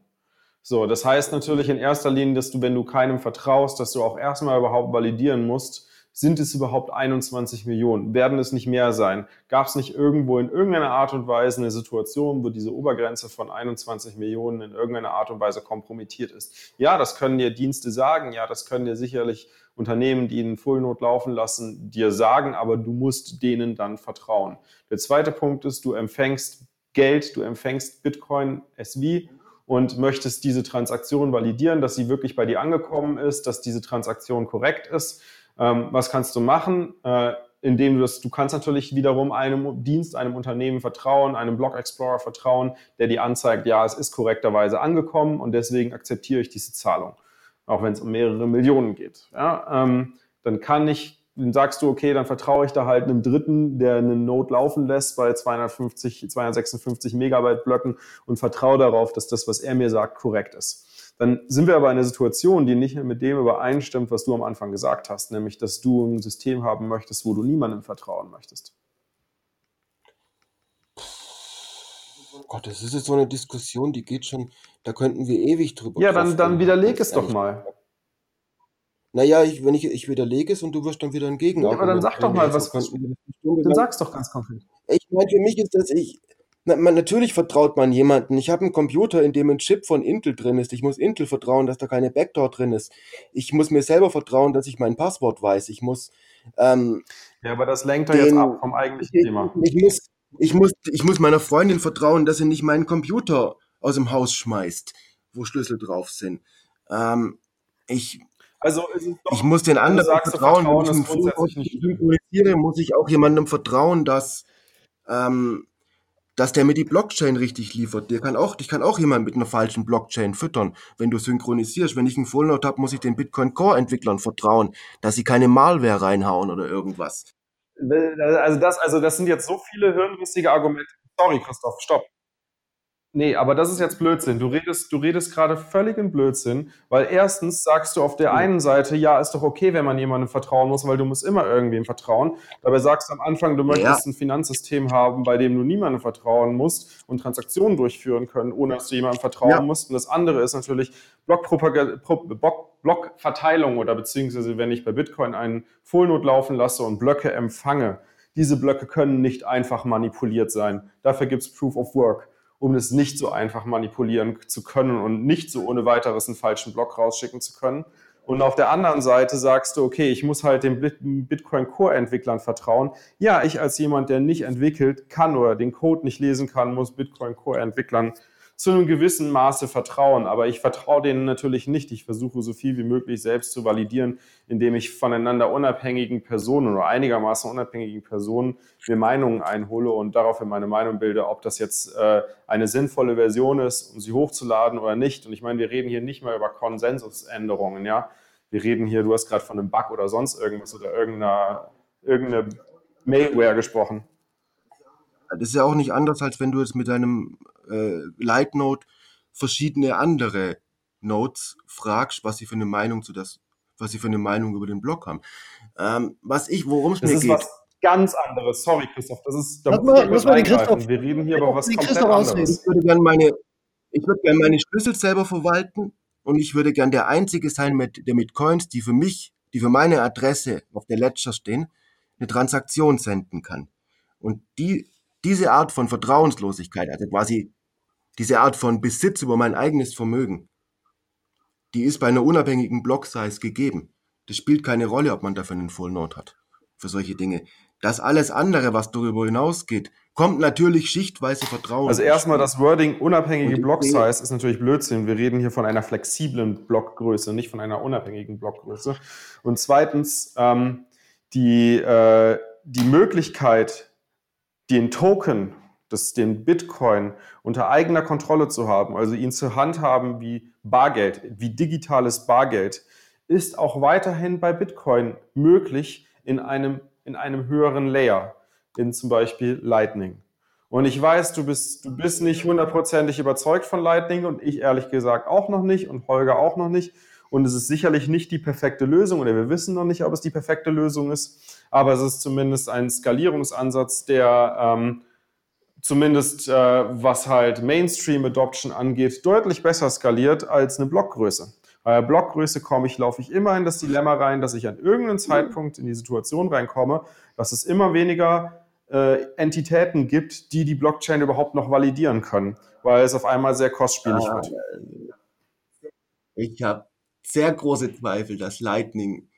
So, das heißt natürlich in erster Linie, dass du, wenn du keinem vertraust, dass du auch erstmal überhaupt validieren musst, sind es überhaupt 21 Millionen? Werden es nicht mehr sein? Gab es nicht irgendwo in irgendeiner Art und Weise eine Situation, wo diese Obergrenze von 21 Millionen in irgendeiner Art und Weise kompromittiert ist? Ja, das können dir Dienste sagen, ja, das können dir sicherlich Unternehmen, die einen Full Node laufen lassen, dir sagen, aber du musst denen dann vertrauen. Der zweite Punkt ist, du empfängst Geld, du empfängst Bitcoin SV und möchtest diese Transaktion validieren, dass sie wirklich bei dir angekommen ist, dass diese Transaktion korrekt ist. Ähm, was kannst du machen? Äh, indem du das, du kannst natürlich wiederum einem Dienst, einem Unternehmen vertrauen, einem Block Explorer vertrauen, der dir anzeigt, ja, es ist korrekterweise angekommen und deswegen akzeptiere ich diese Zahlung, auch wenn es um mehrere Millionen geht. Ja, ähm, dann kann ich dann sagst du, okay, dann vertraue ich da halt einem Dritten, der einen Node laufen lässt bei 250, 256 Megabyte Blöcken und vertraue darauf, dass das, was er mir sagt, korrekt ist. Dann sind wir aber in einer Situation, die nicht mit dem übereinstimmt, was du am Anfang gesagt hast, nämlich, dass du ein System haben möchtest, wo du niemandem vertrauen möchtest. Oh Gott, das ist jetzt so eine Diskussion, die geht schon, da könnten wir ewig drüber Ja, dann, dann widerleg es doch mal. Naja, ich, wenn ich, ich widerlege es und du wirst dann wieder ein Gegenargument. Ja, aber dann sag doch mal, was, was dann sag's doch ganz konkret. Ich meine, für mich ist das, ich, na, man, natürlich vertraut man jemanden. Ich habe einen Computer, in dem ein Chip von Intel drin ist. Ich muss Intel vertrauen, dass da keine Backdoor drin ist. Ich muss mir selber vertrauen, dass ich mein Passwort weiß. Ich muss. Ähm, ja, aber das lenkt doch jetzt ab vom eigentlichen ich, Thema. Ich muss, ich muss, ich muss meiner Freundin vertrauen, dass sie nicht meinen Computer aus dem Haus schmeißt, wo Schlüssel drauf sind. Ähm, ich, also doch, ich muss den anderen sagst, vertrauen, wenn ich einen Fokus synchronisiere, muss ich auch jemandem vertrauen, dass, ähm, dass der mir die Blockchain richtig liefert. Der kann auch, dich kann auch jemand mit einer falschen Blockchain füttern, wenn du synchronisierst. Wenn ich einen Full Node habe, muss ich den Bitcoin Core Entwicklern vertrauen, dass sie keine Malware reinhauen oder irgendwas. Also das, also das sind jetzt so viele hirnrissige Argumente. Sorry, Christoph, stopp. Nee, aber das ist jetzt Blödsinn. Du redest, du redest gerade völlig in Blödsinn, weil erstens sagst du auf der einen Seite, ja, ist doch okay, wenn man jemandem vertrauen muss, weil du musst immer irgendwem vertrauen. Dabei sagst du am Anfang, du möchtest ja. ein Finanzsystem haben, bei dem du niemandem vertrauen musst und Transaktionen durchführen können, ohne dass du jemandem vertrauen ja. musst. Und das andere ist natürlich Blockverteilung oder beziehungsweise wenn ich bei Bitcoin einen Fullnode laufen lasse und Blöcke empfange. Diese Blöcke können nicht einfach manipuliert sein. Dafür gibt es Proof of Work um es nicht so einfach manipulieren zu können und nicht so ohne weiteres einen falschen Block rausschicken zu können. Und auf der anderen Seite sagst du, okay, ich muss halt den Bitcoin Core Entwicklern vertrauen. Ja, ich als jemand, der nicht entwickelt, kann oder den Code nicht lesen kann, muss Bitcoin Core Entwicklern zu einem gewissen Maße vertrauen. Aber ich vertraue denen natürlich nicht. Ich versuche so viel wie möglich selbst zu validieren, indem ich voneinander unabhängigen Personen oder einigermaßen unabhängigen Personen mir Meinungen einhole und daraufhin meine Meinung bilde, ob das jetzt äh, eine sinnvolle Version ist, um sie hochzuladen oder nicht. Und ich meine, wir reden hier nicht mal über Konsensusänderungen, ja. Wir reden hier, du hast gerade von einem Bug oder sonst irgendwas oder irgendeiner, irgendeine Mailware gesprochen. Das ist ja auch nicht anders, als wenn du jetzt mit deinem äh, Light Note verschiedene andere Notes fragst, was sie für eine Meinung zu das, was sie für eine Meinung über den Blog haben. Ähm, was ich, worum es mir geht. Das ist was ganz anderes. Sorry, Christoph, das ist. Da mal, lass mal den Christoph. Wir reden hier über was komplett anderes. Ich würde gerne meine, ich würde gerne meine Schlüssel selber verwalten und ich würde gerne der Einzige sein, mit, der mit Coins, die für mich, die für meine Adresse auf der Ledger stehen, eine Transaktion senden kann. Und die, diese Art von Vertrauenslosigkeit, also quasi diese Art von Besitz über mein eigenes Vermögen, die ist bei einer unabhängigen Block-Size gegeben. Das spielt keine Rolle, ob man dafür einen Full Node hat. Für solche Dinge. Das alles andere, was darüber hinausgeht, kommt natürlich schichtweise Vertrauen. Also erstmal das Wording unabhängige Block-Size ist natürlich Blödsinn. Wir reden hier von einer flexiblen Blockgröße, nicht von einer unabhängigen Blockgröße. Und zweitens, ähm, die, äh, die Möglichkeit, den Token das, den Bitcoin unter eigener Kontrolle zu haben, also ihn zu handhaben wie Bargeld, wie digitales Bargeld, ist auch weiterhin bei Bitcoin möglich in einem, in einem höheren Layer, in zum Beispiel Lightning. Und ich weiß, du bist, du bist nicht hundertprozentig überzeugt von Lightning und ich ehrlich gesagt auch noch nicht und Holger auch noch nicht. Und es ist sicherlich nicht die perfekte Lösung oder wir wissen noch nicht, ob es die perfekte Lösung ist, aber es ist zumindest ein Skalierungsansatz, der ähm, zumindest äh, was halt Mainstream Adoption angeht, deutlich besser skaliert als eine Blockgröße. Bei der Blockgröße komme ich, laufe ich immer in das Dilemma rein, dass ich an irgendeinem Zeitpunkt in die Situation reinkomme, dass es immer weniger äh, Entitäten gibt, die die Blockchain überhaupt noch validieren können, weil es auf einmal sehr kostspielig ah, wird. Ich habe sehr große Zweifel, dass Lightning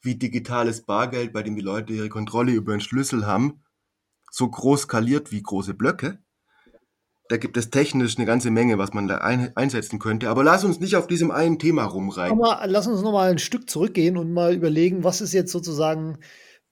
wie digitales Bargeld, bei dem die Leute ihre Kontrolle über den Schlüssel haben, so groß skaliert wie große Blöcke. Da gibt es technisch eine ganze Menge, was man da ein, einsetzen könnte. Aber lass uns nicht auf diesem einen Thema rumreiten. Aber lass uns noch mal ein Stück zurückgehen und mal überlegen, was ist jetzt sozusagen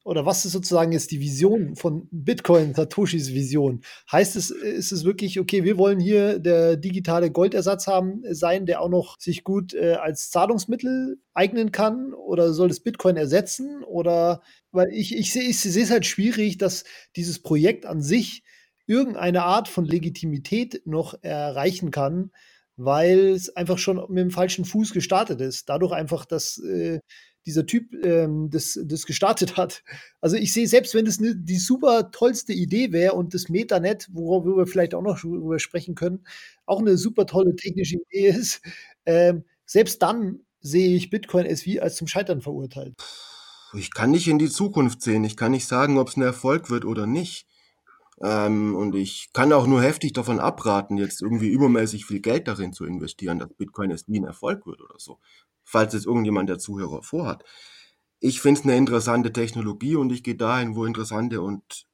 oder was ist sozusagen jetzt die Vision von Bitcoin, Satoshis Vision? Heißt es, ist es wirklich, okay, wir wollen hier der digitale Goldersatz haben, sein, der auch noch sich gut äh, als Zahlungsmittel eignen kann? Oder soll es Bitcoin ersetzen? Oder, weil ich, ich sehe ich es halt schwierig, dass dieses Projekt an sich irgendeine Art von Legitimität noch erreichen kann, weil es einfach schon mit dem falschen Fuß gestartet ist. Dadurch einfach, dass äh, dieser Typ ähm, das, das gestartet hat. Also ich sehe, selbst wenn das ne, die super tollste Idee wäre und das Metanet, worüber wir vielleicht auch noch drüber sprechen können, auch eine super tolle technische Idee ist, ähm, selbst dann sehe ich Bitcoin SV als zum Scheitern verurteilt. Ich kann nicht in die Zukunft sehen. Ich kann nicht sagen, ob es ein Erfolg wird oder nicht. Ähm, und ich kann auch nur heftig davon abraten, jetzt irgendwie übermäßig viel Geld darin zu investieren, dass Bitcoin SV ein Erfolg wird oder so falls es irgendjemand der Zuhörer vorhat. Ich finde es eine interessante Technologie und ich gehe dahin, wo interessante und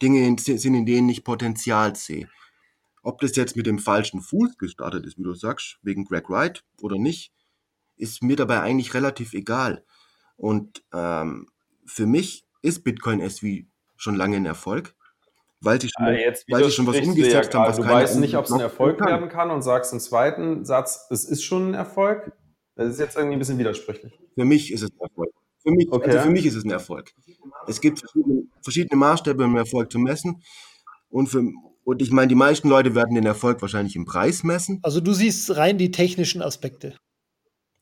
Dinge sind, in denen ich Potenzial sehe. Ob das jetzt mit dem falschen Fuß gestartet ist, wie du sagst, wegen Greg Wright oder nicht, ist mir dabei eigentlich relativ egal. Und ähm, für mich ist Bitcoin SV schon lange ein Erfolg, weil sie schon, ah, jetzt weil sie schon was umgesetzt ja haben. Was du weißt nicht, ob es ein Erfolg kann. werden kann und sagst im zweiten Satz, es ist schon ein Erfolg. Das ist jetzt irgendwie ein bisschen widersprüchlich. Für mich ist es ein Erfolg. Für mich, okay. also für mich ist es ein Erfolg. Es gibt verschiedene, verschiedene Maßstäbe, um Erfolg zu messen. Und, für, und ich meine, die meisten Leute werden den Erfolg wahrscheinlich im Preis messen. Also du siehst rein die technischen Aspekte.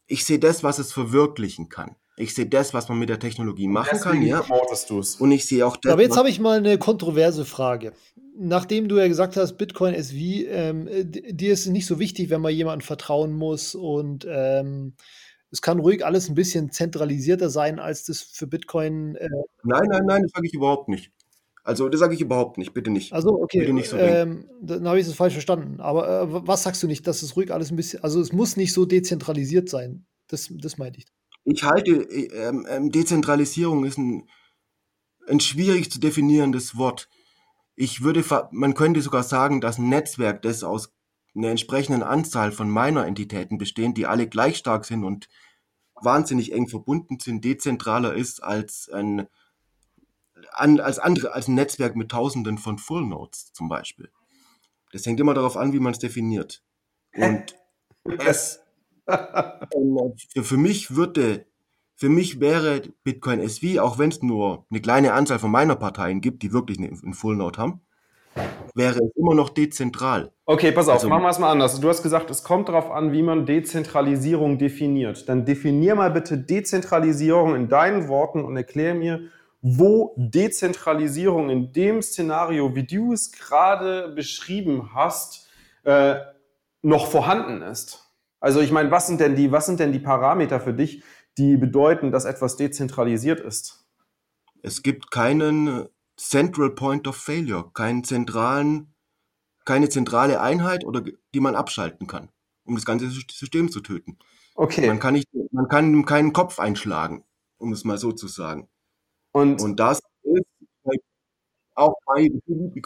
Ich sehe das, was es verwirklichen kann. Ich sehe das, was man mit der Technologie machen kann, ja. Und ich sehe auch das. Aber jetzt habe ich mal eine kontroverse Frage. Nachdem du ja gesagt hast, Bitcoin ist wie, ähm, dir ist es nicht so wichtig, wenn man jemandem vertrauen muss und ähm, es kann ruhig alles ein bisschen zentralisierter sein, als das für Bitcoin. Äh nein, nein, nein, das sage ich überhaupt nicht. Also, das sage ich überhaupt nicht, bitte nicht. Also, okay, bitte nicht so ähm, dann habe ich es falsch verstanden. Aber äh, was sagst du nicht, dass es ruhig alles ein bisschen, also es muss nicht so dezentralisiert sein. Das, das meinte ich. Ich halte, ähm, ähm, Dezentralisierung ist ein, ein schwierig zu definierendes Wort. Ich würde, man könnte sogar sagen, dass ein Netzwerk, das aus einer entsprechenden Anzahl von Miner-Entitäten bestehen, die alle gleich stark sind und wahnsinnig eng verbunden sind, dezentraler ist als ein, an, als andere, als ein Netzwerk mit Tausenden von Full Nodes zum Beispiel. Das hängt immer darauf an, wie man es definiert. Und es, für, für mich würde, für mich wäre Bitcoin SV, auch wenn es nur eine kleine Anzahl von meiner Parteien gibt, die wirklich einen Full Node haben, wäre es immer noch dezentral. Okay, pass auf, also, machen wir es mal anders. Du hast gesagt, es kommt darauf an, wie man Dezentralisierung definiert. Dann definier mal bitte Dezentralisierung in deinen Worten und erklär mir, wo Dezentralisierung in dem Szenario, wie du es gerade beschrieben hast, äh, noch vorhanden ist. Also ich meine, was sind denn die, was sind denn die Parameter für dich, die bedeuten, dass etwas dezentralisiert ist? Es gibt keinen Central Point of Failure, keinen zentralen, keine zentrale Einheit oder die man abschalten kann, um das ganze System zu töten. Okay. Man kann nicht, man kann keinen Kopf einschlagen, um es mal so zu sagen. Und, und das ist auch bei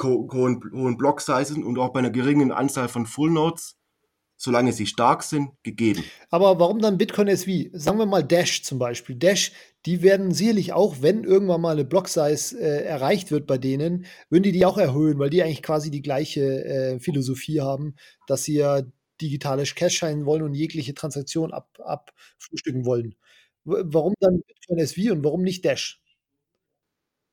hohen, Block-Sizes und auch bei einer geringen Anzahl von Full Nodes solange sie stark sind, gegeben. Aber warum dann Bitcoin SV? Sagen wir mal Dash zum Beispiel. Dash, die werden sicherlich auch, wenn irgendwann mal eine Block-Size äh, erreicht wird bei denen, würden die die auch erhöhen, weil die eigentlich quasi die gleiche äh, Philosophie haben, dass sie ja digitalisch Cash sein wollen und jegliche Transaktion ab, abfrühstücken wollen. Warum dann Bitcoin SV und warum nicht Dash?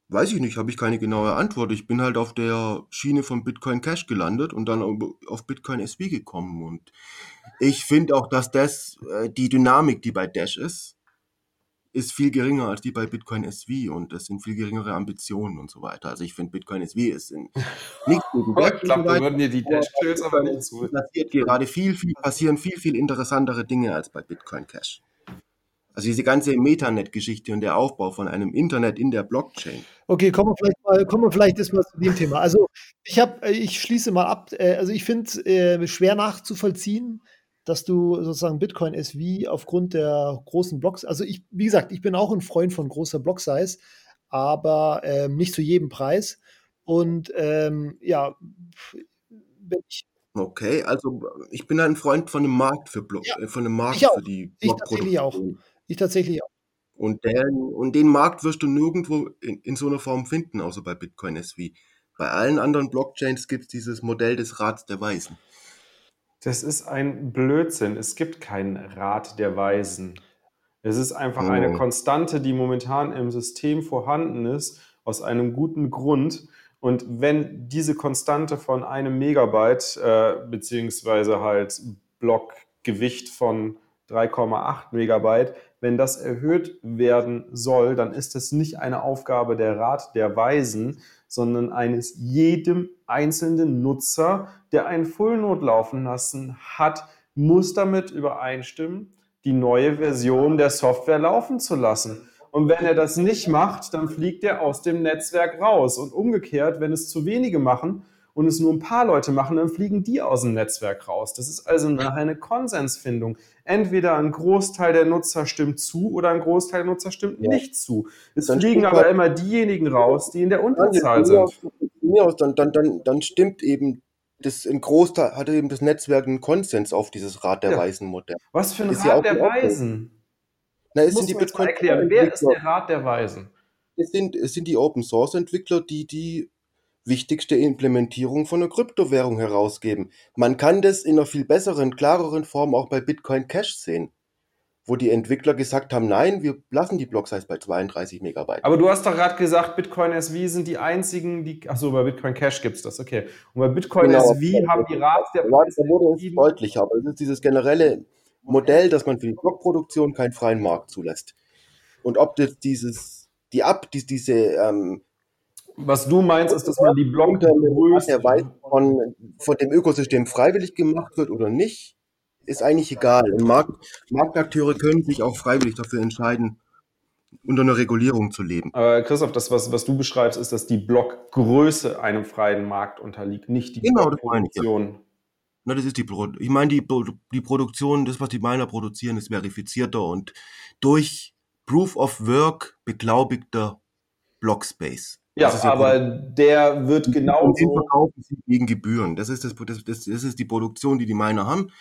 Weiß ich nicht, habe ich keine genaue Antwort. Ich bin halt auf der Schiene von Bitcoin Cash gelandet und dann auf Bitcoin SV gekommen. Und ich finde auch, dass das, äh, die Dynamik, die bei Dash ist, ist viel geringer als die bei Bitcoin SV und das sind viel geringere Ambitionen und so weiter. Also ich finde Bitcoin SV ist in nichts gegen Ich glaube, da würden dir die Dash-Chills aber nicht zu. Passiert gerade viel, viel, passieren viel, viel interessantere Dinge als bei Bitcoin Cash. Also diese ganze Metanet-Geschichte und der Aufbau von einem Internet in der Blockchain. Okay, kommen wir vielleicht mal, kommen wir vielleicht erstmal zu dem Thema. Also ich habe, ich schließe mal ab. Äh, also ich finde es äh, schwer nachzuvollziehen, dass du sozusagen Bitcoin SV aufgrund der großen Blocks, also ich, wie gesagt, ich bin auch ein Freund von großer Block-Size, aber ähm, nicht zu jedem Preis. Und ähm, ja, wenn ich Okay, also ich bin ein Freund von dem Markt für Block, ja, äh, von dem Markt für die Blockproduktion. Ich auch. Ich tatsächlich auch. Und, der, und den Markt wirst du nirgendwo in, in so einer Form finden, außer bei Bitcoin SV. Bei allen anderen Blockchains gibt es dieses Modell des Rats der Weisen. Das ist ein Blödsinn. Es gibt keinen Rat der Weisen. Es ist einfach oh. eine Konstante, die momentan im System vorhanden ist, aus einem guten Grund. Und wenn diese Konstante von einem Megabyte, äh, beziehungsweise halt Blockgewicht von 3,8 Megabyte, wenn das erhöht werden soll, dann ist es nicht eine Aufgabe der Rat der Weisen, sondern eines jedem einzelnen Nutzer, der einen Fullnode laufen lassen hat, muss damit übereinstimmen, die neue Version der Software laufen zu lassen. Und wenn er das nicht macht, dann fliegt er aus dem Netzwerk raus. Und umgekehrt, wenn es zu wenige machen und es nur ein paar Leute machen, dann fliegen die aus dem Netzwerk raus. Das ist also nachher eine Konsensfindung. Entweder ein Großteil der Nutzer stimmt zu oder ein Großteil der Nutzer stimmt ja. nicht zu. Es dann fliegen aber halt immer diejenigen raus, die in der Unterzahl sind. Aus, dann, dann, dann, dann stimmt eben das ein Großteil hat eben das Netzwerk einen Konsens auf dieses Rat der ja. Weisen Modell. Was für ein ist Rat der Weisen? Na, es sind die Bitcoin erklären, wer ist der Rat der Weisen? Es sind, es sind die Open Source Entwickler, die die wichtigste Implementierung von einer Kryptowährung herausgeben. Man kann das in einer viel besseren, klareren Form auch bei Bitcoin Cash sehen, wo die Entwickler gesagt haben, nein, wir lassen die Block-Size bei 32 Megabyte. Aber du hast doch gerade gesagt, Bitcoin SV sind die einzigen, die, achso, bei Bitcoin Cash gibt es das, okay. Und bei Bitcoin genau, SV haben die Rats der... Da wurde es deutlicher, aber es ist dieses generelle Modell, dass man für die Blockproduktion keinen freien Markt zulässt. Und ob das dieses, die Ab, die, diese ähm, was du meinst, ist, dass man die Blockgröße von, von dem Ökosystem freiwillig gemacht wird oder nicht, ist eigentlich egal. Markt, Marktakteure können sich auch freiwillig dafür entscheiden, unter einer Regulierung zu leben. Aber Christoph, das, was, was du beschreibst, ist, dass die Blockgröße einem freien Markt unterliegt, nicht die genau, Blockproduktion. Ja. Na, das ist die Pro Ich meine, die, die Produktion, das, was die Miner produzieren, ist verifizierter und durch Proof of Work beglaubigter Blockspace. Ja, aber der wird genau so. verkaufen sie gegen Gebühren. Das ist, das, das, das, ist die Produktion, die die Miner haben.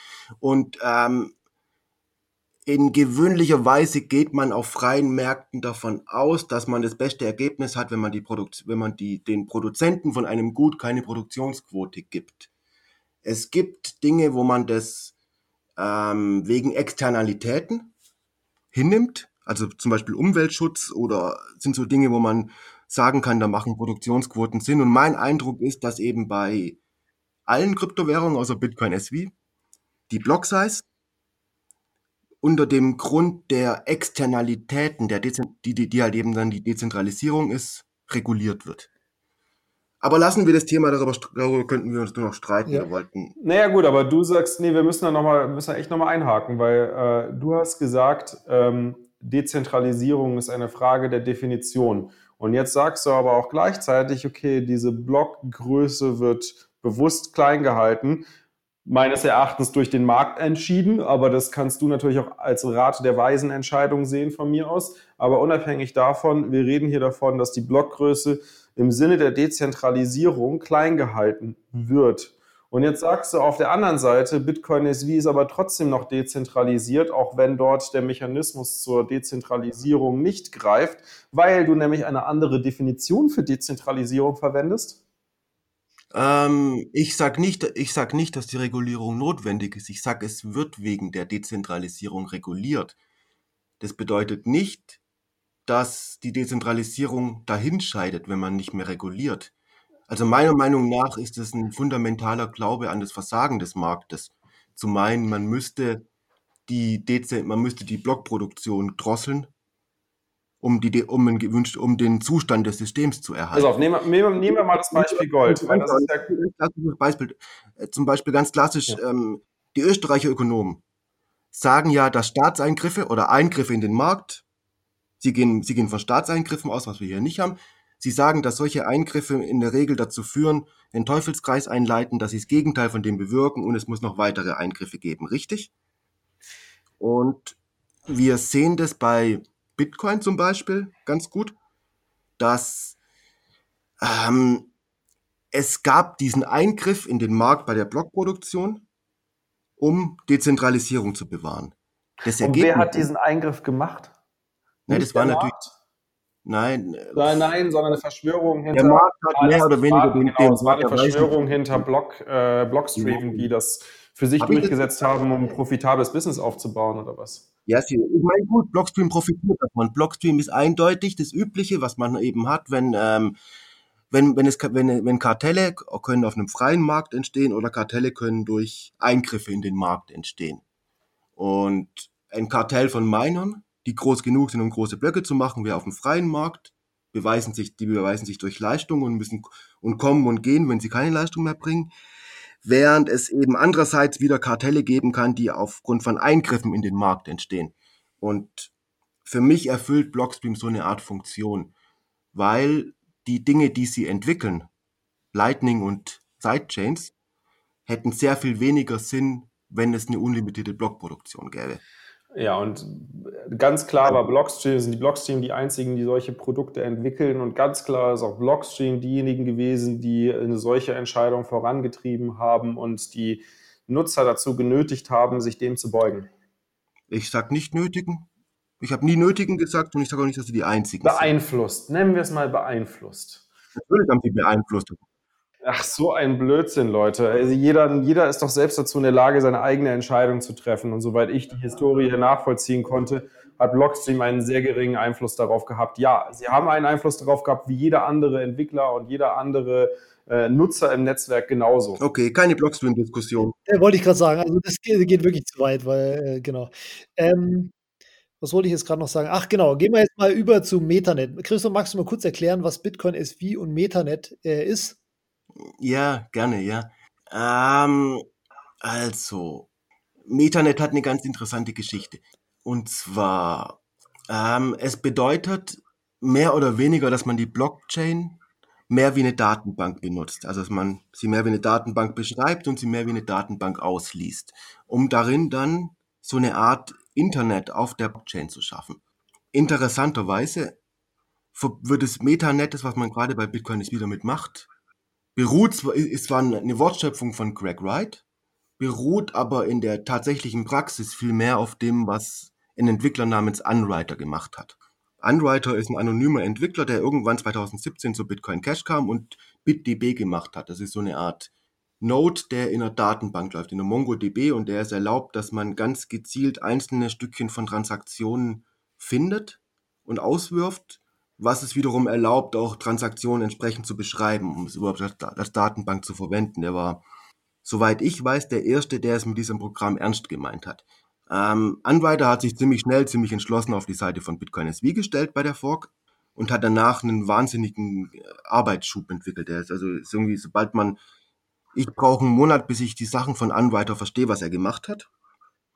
Und ähm, in gewöhnlicher Weise geht man auf freien Märkten davon aus, dass man das beste Ergebnis hat, wenn man, die Produkt, wenn man die, den Produzenten von einem Gut keine Produktionsquote gibt. Es gibt Dinge, wo man das ähm, wegen Externalitäten hinnimmt, also zum Beispiel Umweltschutz oder sind so Dinge, wo man sagen kann, da machen Produktionsquoten Sinn. Und mein Eindruck ist, dass eben bei allen Kryptowährungen außer Bitcoin SV die Block Size unter dem Grund der Externalitäten, der die, die, die halt eben dann die Dezentralisierung ist, reguliert wird. Aber lassen wir das Thema, darüber, darüber könnten wir uns nur noch streiten. Ja. Wir wollten. Naja, gut, aber du sagst, nee, wir müssen da noch mal, müssen da echt nochmal einhaken, weil äh, du hast gesagt, ähm, Dezentralisierung ist eine Frage der Definition. Und jetzt sagst du aber auch gleichzeitig, okay, diese Blockgröße wird bewusst klein gehalten, meines Erachtens durch den Markt entschieden, aber das kannst du natürlich auch als Rate der weisen Entscheidung sehen von mir aus. Aber unabhängig davon, wir reden hier davon, dass die Blockgröße im Sinne der Dezentralisierung klein gehalten wird. Und jetzt sagst du auf der anderen Seite, Bitcoin SV ist aber trotzdem noch dezentralisiert, auch wenn dort der Mechanismus zur Dezentralisierung nicht greift, weil du nämlich eine andere Definition für Dezentralisierung verwendest? Ähm, ich sage nicht, sag nicht, dass die Regulierung notwendig ist. Ich sage, es wird wegen der Dezentralisierung reguliert. Das bedeutet nicht, dass die Dezentralisierung dahinscheidet, wenn man nicht mehr reguliert. Also meiner Meinung nach ist es ein fundamentaler Glaube an das Versagen des Marktes, zu meinen, man müsste die Dez man müsste die Blockproduktion drosseln, um, die, um, den gewünscht, um den Zustand des Systems zu erhalten. Pass auf, nehmen, nehmen, nehmen wir mal das Beispiel Gold. Weil das ist ja Beispiel, äh, zum Beispiel ganz klassisch, ja. ähm, die Österreicher Ökonomen sagen ja, dass Staatseingriffe oder Eingriffe in den Markt, sie gehen, sie gehen von Staatseingriffen aus, was wir hier nicht haben, Sie sagen, dass solche Eingriffe in der Regel dazu führen, den Teufelskreis einleiten, dass sie das Gegenteil von dem bewirken und es muss noch weitere Eingriffe geben, richtig? Und wir sehen das bei Bitcoin zum Beispiel ganz gut, dass ähm, es gab diesen Eingriff in den Markt bei der Blockproduktion, um Dezentralisierung zu bewahren. Das und wer hat diesen Eingriff gemacht? Nein, das war natürlich Nein. Nein, nein, sondern eine Verschwörung hinter. Der Markt hat mehr oder weniger den, genau, es war eine Verschwörung hinter Block, äh, Blockstream, die das für sich Hab durchgesetzt haben, um ein profitables Business aufzubauen oder was? Ja, sie, ich meine, gut, Blockstream profitiert davon. Blockstream ist eindeutig das Übliche, was man eben hat, wenn, ähm, wenn, wenn, es, wenn, wenn Kartelle können auf einem freien Markt entstehen oder Kartelle können durch Eingriffe in den Markt entstehen. Und ein Kartell von Minern die groß genug sind, um große Blöcke zu machen, wir auf dem freien Markt beweisen sich, die beweisen sich durch Leistung und müssen und kommen und gehen, wenn sie keine Leistung mehr bringen. Während es eben andererseits wieder Kartelle geben kann, die aufgrund von Eingriffen in den Markt entstehen. Und für mich erfüllt Blockstream so eine Art Funktion, weil die Dinge, die sie entwickeln, Lightning und Sidechains hätten sehr viel weniger Sinn, wenn es eine unlimitierte Blockproduktion gäbe. Ja, und ganz klar war Blockstream, sind die Blockstream die einzigen, die solche Produkte entwickeln und ganz klar ist auch Blockstream diejenigen gewesen, die eine solche Entscheidung vorangetrieben haben und die Nutzer dazu genötigt haben, sich dem zu beugen. Ich sag nicht nötigen. Ich habe nie nötigen gesagt und ich sage auch nicht, dass sie die einzigen beeinflusst. sind. Nennen wir es mal beeinflusst. Natürlich haben sie beeinflusst. Ach, so ein Blödsinn, Leute. Also jeder, jeder ist doch selbst dazu in der Lage, seine eigene Entscheidung zu treffen. Und soweit ich die Historie nachvollziehen konnte, hat Blockstream einen sehr geringen Einfluss darauf gehabt. Ja, sie haben einen Einfluss darauf gehabt, wie jeder andere Entwickler und jeder andere äh, Nutzer im Netzwerk genauso. Okay, keine Blockstream-Diskussion. Ja, wollte ich gerade sagen. Also das geht, geht, wirklich zu weit, weil, äh, genau. Ähm, was wollte ich jetzt gerade noch sagen? Ach genau, gehen wir jetzt mal über zu Metanet. Christoph, magst du mal kurz erklären, was Bitcoin SV und Metanet äh, ist? Ja, gerne, ja. Ähm, also, Metanet hat eine ganz interessante Geschichte. Und zwar, ähm, es bedeutet mehr oder weniger, dass man die Blockchain mehr wie eine Datenbank benutzt. Also dass man sie mehr wie eine Datenbank beschreibt und sie mehr wie eine Datenbank ausliest, um darin dann so eine Art Internet auf der Blockchain zu schaffen. Interessanterweise wird das Metanet, das was man gerade bei Bitcoin jetzt wieder mitmacht, beruht, ist zwar eine Wortschöpfung von Greg Wright, beruht aber in der tatsächlichen Praxis viel mehr auf dem, was ein Entwickler namens Unwriter gemacht hat. Unwriter ist ein anonymer Entwickler, der irgendwann 2017 zu Bitcoin Cash kam und BitDB gemacht hat. Das ist so eine Art Node, der in einer Datenbank läuft, in einer MongoDB und der es erlaubt, dass man ganz gezielt einzelne Stückchen von Transaktionen findet und auswirft was es wiederum erlaubt, auch Transaktionen entsprechend zu beschreiben, um es überhaupt als Datenbank zu verwenden. Der war, soweit ich weiß, der Erste, der es mit diesem Programm ernst gemeint hat. Ähm, Anwalter hat sich ziemlich schnell, ziemlich entschlossen auf die Seite von Bitcoin SV gestellt bei der Fork und hat danach einen wahnsinnigen äh, Arbeitsschub entwickelt. Der ist also ist irgendwie, sobald man, ich brauche einen Monat, bis ich die Sachen von Anwalter verstehe, was er gemacht hat.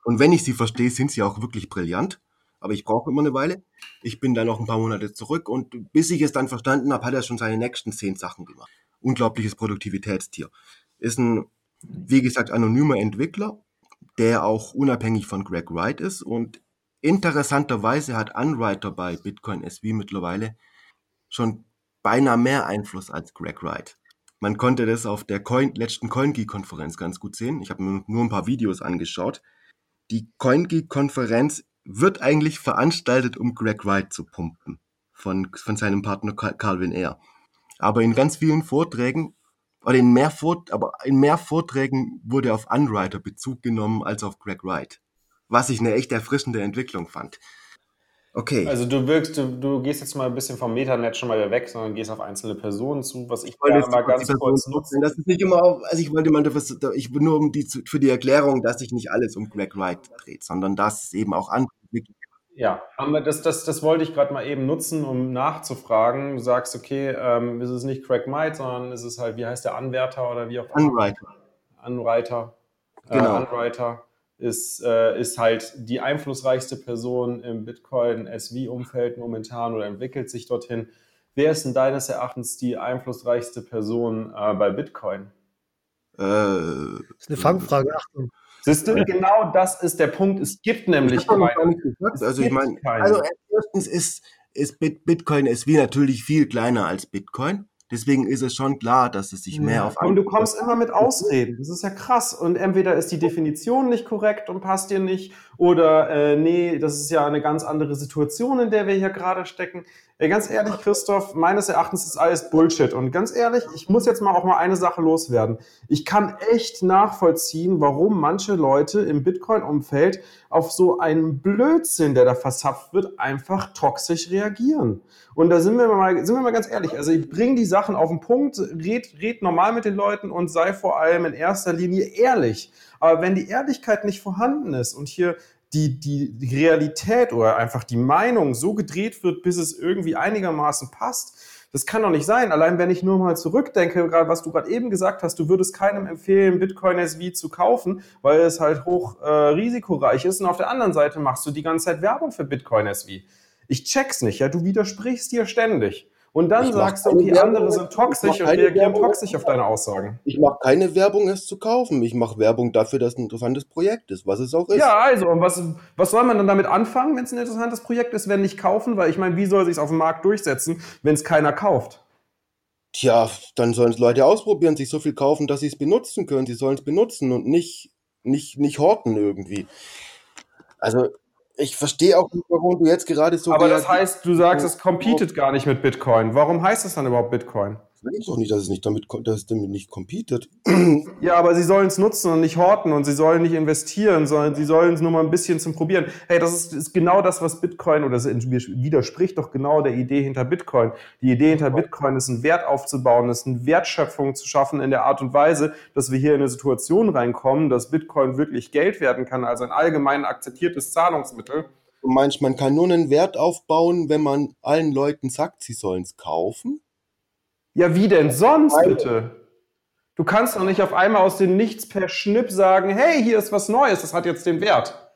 Und wenn ich sie verstehe, sind sie auch wirklich brillant aber ich brauche immer eine Weile. Ich bin dann noch ein paar Monate zurück und bis ich es dann verstanden habe, hat er schon seine nächsten zehn Sachen gemacht. Unglaubliches Produktivitätstier. Ist ein, wie gesagt, anonymer Entwickler, der auch unabhängig von Greg Wright ist und interessanterweise hat Unwriter bei Bitcoin SV mittlerweile schon beinahe mehr Einfluss als Greg Wright. Man konnte das auf der Coin, letzten CoinGeek-Konferenz ganz gut sehen. Ich habe mir nur ein paar Videos angeschaut. Die CoinGeek-Konferenz wird eigentlich veranstaltet, um Greg Wright zu pumpen von, von seinem Partner Calvin Air. Aber in ganz vielen Vorträgen, oder in mehr, Vort, aber in mehr Vorträgen wurde auf Unwriter Bezug genommen als auf Greg Wright. Was ich eine echt erfrischende Entwicklung fand. Okay. Also du wirkst, du, du gehst jetzt mal ein bisschen vom Metanet schon mal weg, sondern gehst auf einzelne Personen zu, was ich, gerne mal ganz kurz nutzen. Das ist nicht immer auf, also ich wollte mal, ich bin nur um die, für die Erklärung, dass sich nicht alles um Greg Wright dreht, sondern dass es eben auch andere ja, aber das, das, das wollte ich gerade mal eben nutzen, um nachzufragen. Du sagst, okay, ähm, ist es nicht Craig Might, sondern ist es halt, wie heißt der Anwärter oder wie auch immer? Unwriter. Unwriter. Äh, genau. Äh, Unwriter ist, äh, ist halt die einflussreichste Person im Bitcoin-SV-Umfeld momentan oder entwickelt sich dorthin. Wer ist denn deines Erachtens die einflussreichste Person äh, bei Bitcoin? Äh, das ist eine Fangfrage, Achtung. Siehst du, genau das ist der Punkt. Es gibt nämlich keine. Also ich meine, also erstens ist, ist Bitcoin SV natürlich viel kleiner als Bitcoin. Deswegen ist es schon klar, dass es sich ja. mehr auf. Und du kommst immer mit Ausreden. Das ist ja krass. Und entweder ist die Definition nicht korrekt und passt dir nicht, oder äh, nee, das ist ja eine ganz andere Situation, in der wir hier gerade stecken. Ey, ganz ehrlich, Christoph, meines Erachtens ist alles Bullshit. Und ganz ehrlich, ich muss jetzt mal auch mal eine Sache loswerden. Ich kann echt nachvollziehen, warum manche Leute im Bitcoin-Umfeld auf so einen Blödsinn, der da verzapft wird, einfach toxisch reagieren. Und da sind wir mal, sind wir mal ganz ehrlich. Also ich bringe die Sachen auf den Punkt, red, red normal mit den Leuten und sei vor allem in erster Linie ehrlich. Aber wenn die Ehrlichkeit nicht vorhanden ist und hier die, die Realität oder einfach die Meinung so gedreht wird, bis es irgendwie einigermaßen passt. Das kann doch nicht sein. Allein wenn ich nur mal zurückdenke, gerade was du gerade eben gesagt hast, du würdest keinem empfehlen, Bitcoin SV zu kaufen, weil es halt hoch äh, risikoreich ist. Und auf der anderen Seite machst du die ganze Zeit Werbung für Bitcoin SV. Ich check's nicht, ja. Du widersprichst dir ständig. Und dann sagst du, die anderen sind toxisch und reagieren toxisch auf deine Aussagen. Ich mache keine Werbung, es zu kaufen. Ich mache Werbung dafür, dass es ein interessantes Projekt ist, was es auch ist. Ja, also, und was, was soll man dann damit anfangen, wenn es ein interessantes Projekt ist, wenn nicht kaufen? Weil ich meine, wie soll sich auf dem Markt durchsetzen, wenn es keiner kauft? Tja, dann sollen es Leute ausprobieren, sich so viel kaufen, dass sie es benutzen können. Sie sollen es benutzen und nicht, nicht, nicht horten irgendwie. Also ich verstehe auch nicht, warum du jetzt gerade so. Aber das heißt, du sagst, es competet gar nicht mit Bitcoin. Warum heißt es dann überhaupt Bitcoin? Das heißt doch nicht, dass es nicht damit, dass es damit nicht competet. Ja, aber sie sollen es nutzen und nicht horten und sie sollen nicht investieren, sondern sie sollen es nur mal ein bisschen zum Probieren. Hey, das ist, ist genau das, was Bitcoin oder es widerspricht doch genau der Idee hinter Bitcoin. Die Idee hinter Bitcoin ist, einen Wert aufzubauen, ist eine Wertschöpfung zu schaffen in der Art und Weise, dass wir hier in eine Situation reinkommen, dass Bitcoin wirklich Geld werden kann, also ein allgemein akzeptiertes Zahlungsmittel. Du meinst, man kann nur einen Wert aufbauen, wenn man allen Leuten sagt, sie sollen es kaufen? Ja, wie denn sonst bitte? Du kannst doch nicht auf einmal aus dem Nichts per Schnipp sagen, hey, hier ist was Neues, das hat jetzt den Wert.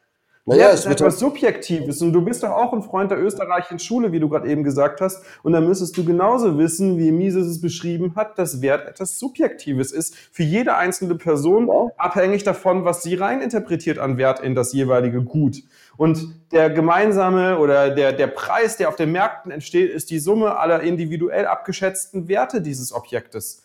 Naja, es ist etwas Subjektives und du bist doch auch ein Freund der österreichischen Schule, wie du gerade eben gesagt hast. Und dann müsstest du genauso wissen, wie Mises es beschrieben hat, dass Wert etwas Subjektives ist für jede einzelne Person, ja. abhängig davon, was sie reininterpretiert an Wert in das jeweilige Gut. Und der gemeinsame oder der, der Preis, der auf den Märkten entsteht, ist die Summe aller individuell abgeschätzten Werte dieses Objektes.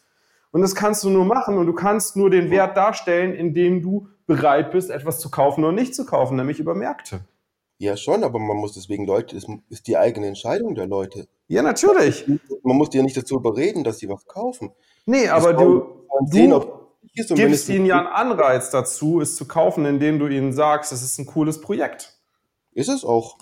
Und das kannst du nur machen und du kannst nur den Wert darstellen, indem du bereit bist, etwas zu kaufen oder nicht zu kaufen, nämlich über Märkte. Ja, schon, aber man muss deswegen Leute, das ist die eigene Entscheidung der Leute. Ja, natürlich. Man muss die ja nicht dazu überreden, dass sie was kaufen. Nee, aber du, sehen, du gibst ihnen ja einen Anreiz dazu, es zu kaufen, indem du ihnen sagst, es ist ein cooles Projekt. Ist es auch.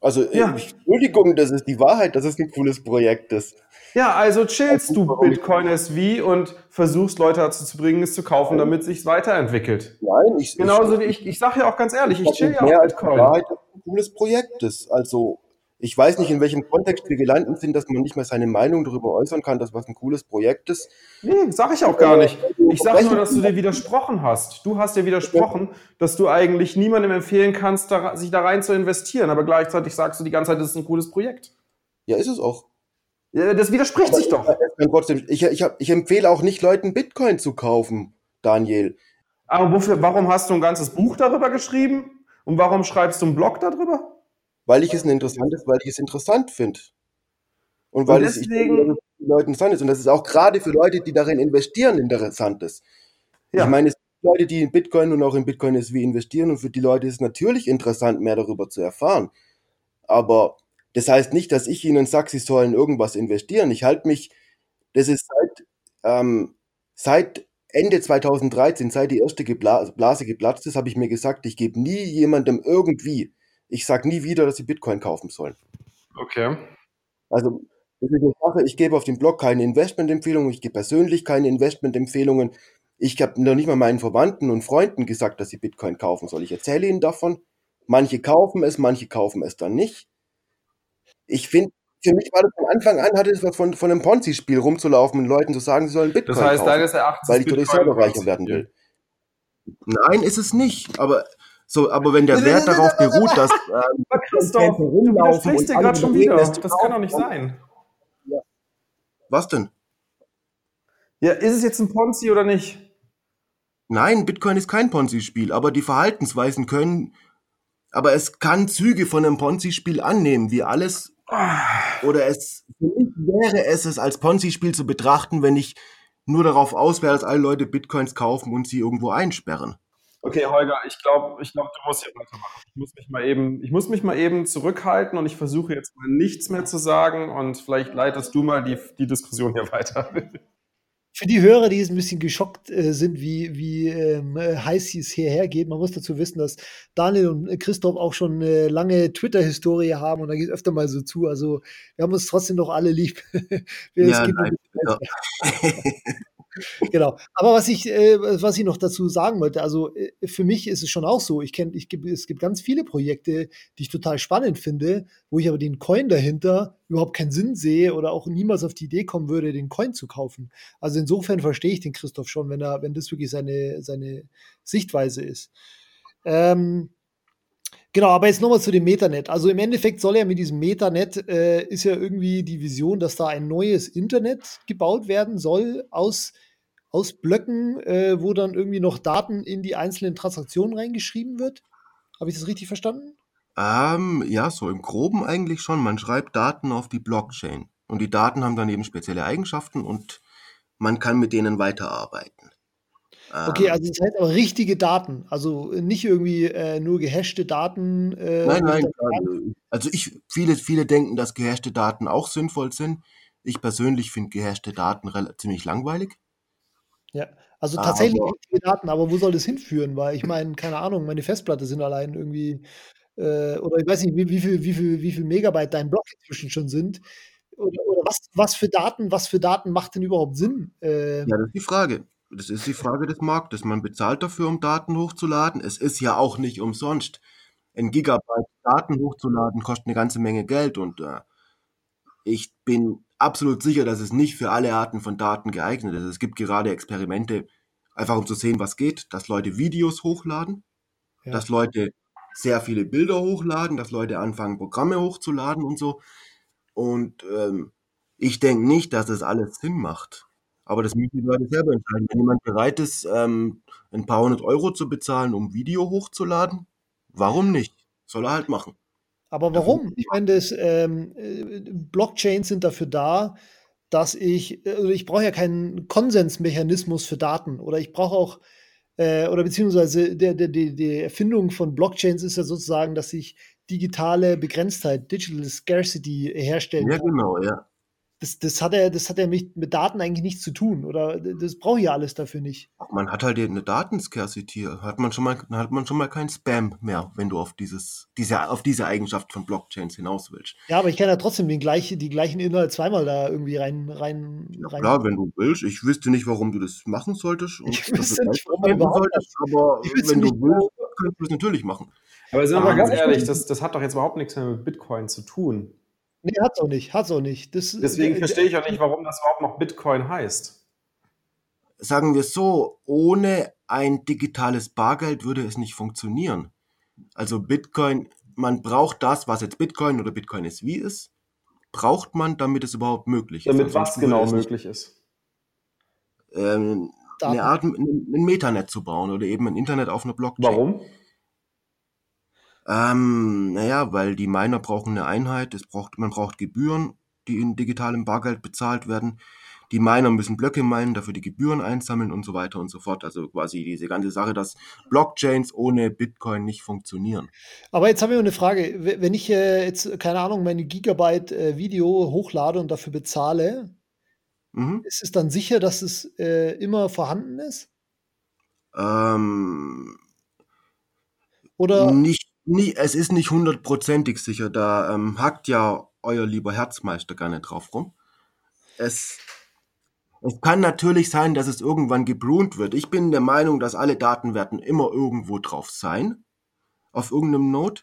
Also, ja. Entschuldigung, das ist die Wahrheit, dass es ein cooles Projekt ist. Ja, also chillst du Bitcoin SV und versuchst Leute dazu zu bringen, es zu kaufen, damit es sich weiterentwickelt. Nein, ich Genauso wie ich, ich sage ja auch ganz ehrlich, ich chill ja auch Bitcoin. Wahrheit, ein cooles Projekt ist. Also, ich weiß nicht, in welchem Kontext wir gelandet sind, dass man nicht mehr seine Meinung darüber äußern kann, dass was ein cooles Projekt ist. Nee, sag ich auch gar nicht. Ich sage nur, dass du dir widersprochen hast. Du hast dir widersprochen, dass du eigentlich niemandem empfehlen kannst, sich da rein zu investieren, aber gleichzeitig sagst du die ganze Zeit, das ist ein cooles Projekt. Ja, ist es auch. Das widerspricht Aber sich doch. Trotzdem, ich, ich, ich empfehle auch nicht Leuten Bitcoin zu kaufen, Daniel. Aber wofür, warum hast du ein ganzes Buch darüber geschrieben? Und warum schreibst du einen Blog darüber? Weil ich es ein interessantes, weil ich es interessant finde. Und weil und es ich, Leuten interessant ist. Und das ist auch gerade für Leute, die darin investieren, interessant ist. Ja. Ich meine, es gibt Leute, die in Bitcoin und auch in Bitcoin SV investieren und für die Leute ist es natürlich interessant, mehr darüber zu erfahren. Aber das heißt nicht, dass ich ihnen sage, sie sollen irgendwas investieren. Ich halte mich, das ist seit, ähm, seit Ende 2013, seit die erste Blase geplatzt ist, habe ich mir gesagt, ich gebe nie jemandem irgendwie, ich sage nie wieder, dass sie Bitcoin kaufen sollen. Okay. Also, ich gebe auf dem Blog keine Investmentempfehlungen, ich gebe persönlich keine Investmentempfehlungen. Ich habe noch nicht mal meinen Verwandten und Freunden gesagt, dass sie Bitcoin kaufen sollen. Ich erzähle ihnen davon. Manche kaufen es, manche kaufen es dann nicht ich finde, für mich war das von Anfang an, hatte es was von, von einem Ponzi-Spiel rumzulaufen und Leuten zu sagen, sie sollen Bitcoin Das heißt, kaufen, deines Erachtens weil ich dadurch selber reicher werden will. Nein, ist es nicht. Aber so, aber wenn der Wert darauf beruht, dass ähm, Christoph, du widersprichst dir gerade schon wieder. Das kann doch nicht sein. Ja. Was denn? Ja, ist es jetzt ein Ponzi oder nicht? Nein, Bitcoin ist kein Ponzi-Spiel, aber die Verhaltensweisen können, aber es kann Züge von einem Ponzi-Spiel annehmen, wie alles oder es, für mich wäre es es als Ponzi-Spiel zu betrachten, wenn ich nur darauf aus wäre, dass alle Leute Bitcoins kaufen und sie irgendwo einsperren. Okay, Holger, ich glaube, ich glaub, du musst hier weitermachen. Ich muss, mich mal eben, ich muss mich mal eben zurückhalten und ich versuche jetzt mal nichts mehr zu sagen und vielleicht leitest du mal die, die Diskussion hier weiter. für die Hörer, die jetzt ein bisschen geschockt äh, sind, wie, wie ähm, äh, heiß es hierher geht, man muss dazu wissen, dass Daniel und Christoph auch schon eine lange Twitter-Historie haben und da geht es öfter mal so zu. Also wir haben uns trotzdem noch alle lieb. ja, nein, ja. genau. Aber was ich, äh, was ich noch dazu sagen wollte, also äh, für mich ist es schon auch so. Ich kenne, ich es gibt ganz viele Projekte, die ich total spannend finde, wo ich aber den Coin dahinter überhaupt keinen Sinn sehe oder auch niemals auf die Idee kommen würde, den Coin zu kaufen. Also insofern verstehe ich den Christoph schon, wenn er, wenn das wirklich seine, seine Sichtweise ist. Ähm, Genau, aber jetzt nochmal zu dem Metanet. Also im Endeffekt soll ja mit diesem Metanet, äh, ist ja irgendwie die Vision, dass da ein neues Internet gebaut werden soll aus, aus Blöcken, äh, wo dann irgendwie noch Daten in die einzelnen Transaktionen reingeschrieben wird. Habe ich das richtig verstanden? Ähm, ja, so im Groben eigentlich schon. Man schreibt Daten auf die Blockchain. Und die Daten haben dann eben spezielle Eigenschaften und man kann mit denen weiterarbeiten. Okay, ähm. also das heißt aber richtige Daten, also nicht irgendwie äh, nur gehashte Daten. Äh, nein, nein, also ich, viele, viele denken, dass gehashte Daten auch sinnvoll sind. Ich persönlich finde gehashte Daten ziemlich langweilig. Ja, also tatsächlich aber, Daten, aber wo soll das hinführen? Weil ich meine, keine Ahnung, meine Festplatte sind allein irgendwie, äh, oder ich weiß nicht, wie, wie, viel, wie, viel, wie viel Megabyte dein Block inzwischen schon sind. Oder, oder was, was für Daten, was für Daten macht denn überhaupt Sinn? Äh, ja, das ist die Frage. Das ist die Frage des Marktes. Man bezahlt dafür, um Daten hochzuladen. Es ist ja auch nicht umsonst. Ein Gigabyte Daten hochzuladen kostet eine ganze Menge Geld und äh, ich bin absolut sicher, dass es nicht für alle Arten von Daten geeignet ist. Es gibt gerade Experimente, einfach um zu sehen, was geht, dass Leute Videos hochladen, ja. dass Leute sehr viele Bilder hochladen, dass Leute anfangen, Programme hochzuladen und so. Und ähm, ich denke nicht, dass das alles Sinn macht. Aber das müssen die Leute selber entscheiden. Wenn jemand bereit ist, ähm, ein paar hundert Euro zu bezahlen, um Video hochzuladen, warum nicht? Soll er halt machen. Aber warum? Ich meine, das, ähm, äh, Blockchains sind dafür da, dass ich, also ich brauche ja keinen Konsensmechanismus für Daten oder ich brauche auch, äh, oder beziehungsweise der, der, die, die Erfindung von Blockchains ist ja sozusagen, dass ich digitale Begrenztheit, Digital Scarcity herstellen ja, kann. Ja, genau, ja das, das hat er, das hat er mit, mit Daten eigentlich nichts zu tun. Oder das brauche ich ja alles dafür nicht. Man hat halt eine Datenscarcity. Hat man schon mal, hat man schon mal keinen Spam mehr, wenn du auf dieses, diese, auf diese Eigenschaft von Blockchains hinaus willst. Ja, aber ich kann ja trotzdem den gleichen, die gleichen Inhalte zweimal da irgendwie rein, rein, ja, rein. Klar, wenn du willst. Ich wüsste nicht, warum du das machen solltest. ich wüsste nicht, warum du solltest, aber wenn du willst, kannst du es natürlich machen. Aber sind wir mal ganz ehrlich, das, das hat doch jetzt überhaupt nichts mehr mit Bitcoin zu tun. Nee, hat's auch nicht, hat's auch nicht. Das, Deswegen verstehe ich auch nicht, warum das überhaupt noch Bitcoin heißt. Sagen wir so, ohne ein digitales Bargeld würde es nicht funktionieren. Also Bitcoin, man braucht das, was jetzt Bitcoin oder Bitcoin ist, wie ist, braucht man, damit es überhaupt möglich damit ist. Damit was genau möglich ist? Ähm, eine Art, ein Metanet zu bauen oder eben ein Internet auf einer Blockchain. Warum? Ähm, naja, weil die Miner brauchen eine Einheit, es braucht, man braucht Gebühren, die in digitalem Bargeld bezahlt werden. Die Miner müssen Blöcke meinen, dafür die Gebühren einsammeln und so weiter und so fort. Also quasi diese ganze Sache, dass Blockchains ohne Bitcoin nicht funktionieren. Aber jetzt haben wir eine Frage. Wenn ich äh, jetzt, keine Ahnung, meine Gigabyte äh, Video hochlade und dafür bezahle, mhm. ist es dann sicher, dass es äh, immer vorhanden ist? Ähm, Oder? Nicht nie, es ist nicht hundertprozentig sicher. Da ähm, hackt ja euer lieber Herzmeister gar nicht drauf rum. Es, es kann natürlich sein, dass es irgendwann gebrunt wird. Ich bin der Meinung, dass alle Daten werden immer irgendwo drauf sein. Auf irgendeinem Node.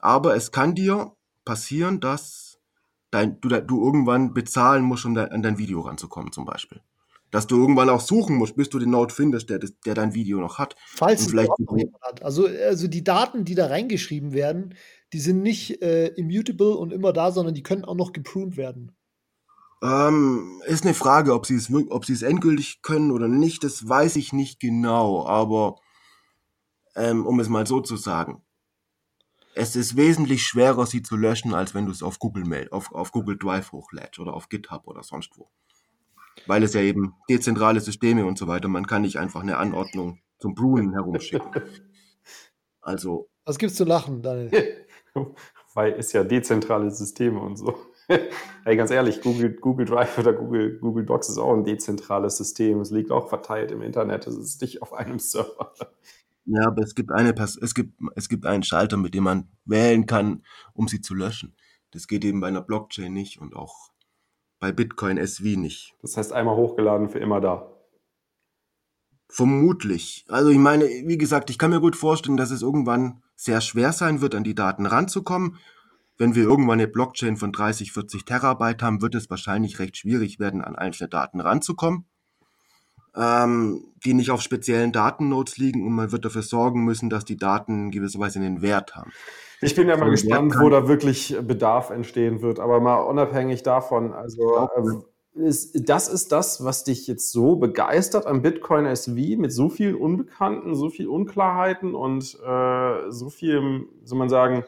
Aber es kann dir passieren, dass dein, du, du irgendwann bezahlen musst, um de, an dein Video ranzukommen, zum Beispiel dass du irgendwann auch suchen musst, bis du den Node findest, der, der dein Video noch hat. Falls es vielleicht noch hat. Also, also die Daten, die da reingeschrieben werden, die sind nicht äh, immutable und immer da, sondern die können auch noch gepruned werden. Ähm, ist eine Frage, ob sie es ob es endgültig können oder nicht, das weiß ich nicht genau, aber ähm, um es mal so zu sagen, es ist wesentlich schwerer, sie zu löschen, als wenn du es auf Google Mail, auf, auf Google Drive hochlädst oder auf GitHub oder sonst wo weil es ja eben dezentrale Systeme und so weiter, man kann nicht einfach eine Anordnung zum Brunnen herumschicken. Also. Was gibt's zu lachen, Daniel? weil es ja dezentrale Systeme und so. Ey, ganz ehrlich, Google, Google Drive oder Google, Google Docs ist auch ein dezentrales System. Es liegt auch verteilt im Internet. Es ist nicht auf einem Server. Ja, aber es gibt, eine, es, gibt, es gibt einen Schalter, mit dem man wählen kann, um sie zu löschen. Das geht eben bei einer Blockchain nicht und auch bei Bitcoin SV nicht. Das heißt, einmal hochgeladen für immer da. Vermutlich. Also ich meine, wie gesagt, ich kann mir gut vorstellen, dass es irgendwann sehr schwer sein wird, an die Daten ranzukommen. Wenn wir irgendwann eine Blockchain von 30, 40 Terabyte haben, wird es wahrscheinlich recht schwierig werden, an einzelne Daten ranzukommen. Ähm, die nicht auf speziellen Datennodes liegen und man wird dafür sorgen müssen, dass die Daten gewisserweise einen Wert haben. Ich bin ja mal gespannt, wo da wirklich Bedarf entstehen wird, aber mal unabhängig davon, also äh, ist, das ist das, was dich jetzt so begeistert am Bitcoin SV mit so vielen Unbekannten, so viel Unklarheiten und äh, so viel, soll man sagen,